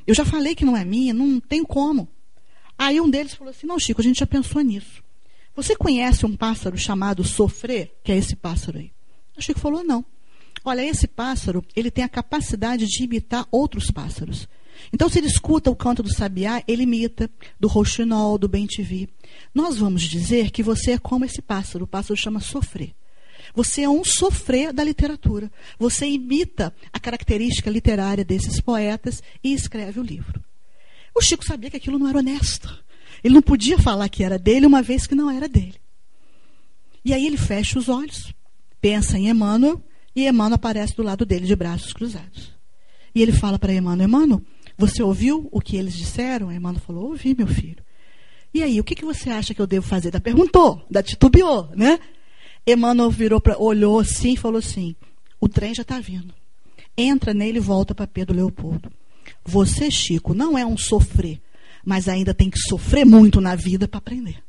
Eu já falei que não é minha, não tenho como. Aí um deles falou assim: não, Chico, a gente já pensou nisso. Você conhece um pássaro chamado sofrer, que é esse pássaro aí? O Chico falou: não. Olha, esse pássaro, ele tem a capacidade de imitar outros pássaros. Então, se ele escuta o canto do sabiá, ele imita do rouxinol, do bem-te-vi. Nós vamos dizer que você é como esse pássaro. O pássaro chama sofrer. Você é um sofrer da literatura. Você imita a característica literária desses poetas e escreve o livro. O Chico sabia que aquilo não era honesto. Ele não podia falar que era dele uma vez que não era dele. E aí ele fecha os olhos, pensa em Emmanuel, e Emmanuel aparece do lado dele de braços cruzados. E ele fala para Emmanuel, Emmanuel, você ouviu o que eles disseram? Emmanuel falou: Ouvi, meu filho. E aí, o que, que você acha que eu devo fazer? Da perguntou, da titubeou, né? Emmanuel virou pra, olhou assim e falou assim: O trem já está vindo. Entra nele e volta para Pedro Leopoldo. Você, Chico, não é um sofrer, mas ainda tem que sofrer muito na vida para aprender.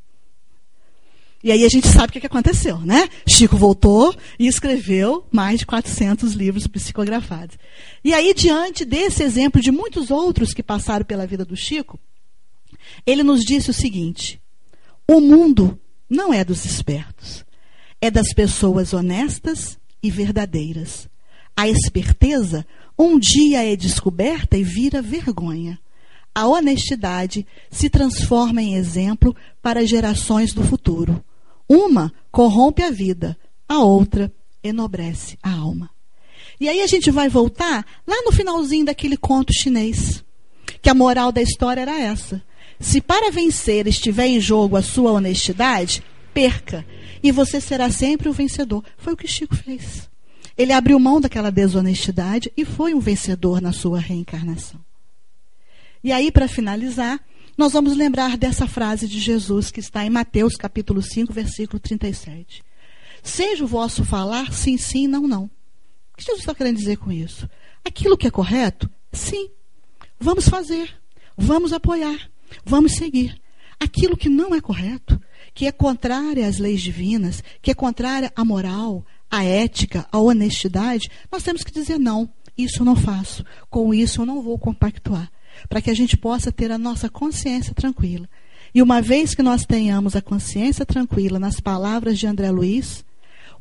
E aí a gente sabe o que, aconteceu, né? Chico voltou e escreveu mais de 400 livros psicografados. E aí, diante desse exemplo de muitos outros que passaram pela vida do Chico, ele nos disse o seguinte: o mundo não é dos espertos, é das pessoas honestas e verdadeiras. A esperteza um dia é descoberta e vira vergonha. A honestidade se transforma em exemplo para gerações do futuro. Uma corrompe a vida, a outra enobrece a alma. E aí a gente vai voltar lá no finalzinho daquele conto chinês, que a moral da história era essa. Se para vencer estiver em jogo a sua honestidade, perca. e você será sempre o vencedor. Foi o que Chico fez. Ele abriu mão daquela desonestidade e foi um vencedor na sua reencarnação. E aí, para finalizar, nós vamos lembrar dessa frase de Jesus que está em Mateus capítulo 5, versículo 37. Seja o vosso falar sim, sim, não, não. O que Jesus está querendo dizer com isso? Aquilo que é correto, sim. Vamos fazer. Vamos apoiar. Vamos seguir. Aquilo que não é correto, que é contrária às leis divinas, que é contrária à moral, à ética, à honestidade, nós temos que dizer não. Isso eu não faço. Com isso eu não vou compactuar. Para que a gente possa ter a nossa consciência tranquila. E uma vez que nós tenhamos a consciência tranquila nas palavras de André Luiz,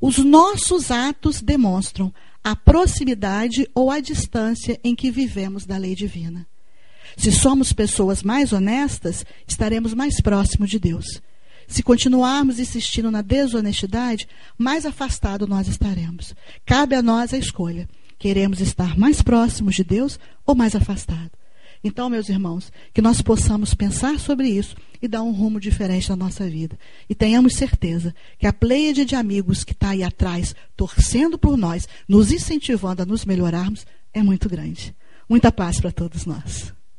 os nossos atos demonstram a proximidade ou a distância em que vivemos da lei divina. Se somos pessoas mais honestas, estaremos mais próximos de Deus. Se continuarmos insistindo na desonestidade, mais afastado nós estaremos. Cabe a nós a escolha. Queremos estar mais próximos de Deus ou mais afastados? Então, meus irmãos, que nós possamos pensar sobre isso e dar um rumo diferente na nossa vida. E tenhamos certeza que a pleiade de amigos que está aí atrás, torcendo por nós, nos incentivando a nos melhorarmos, é muito grande. Muita paz para todos nós.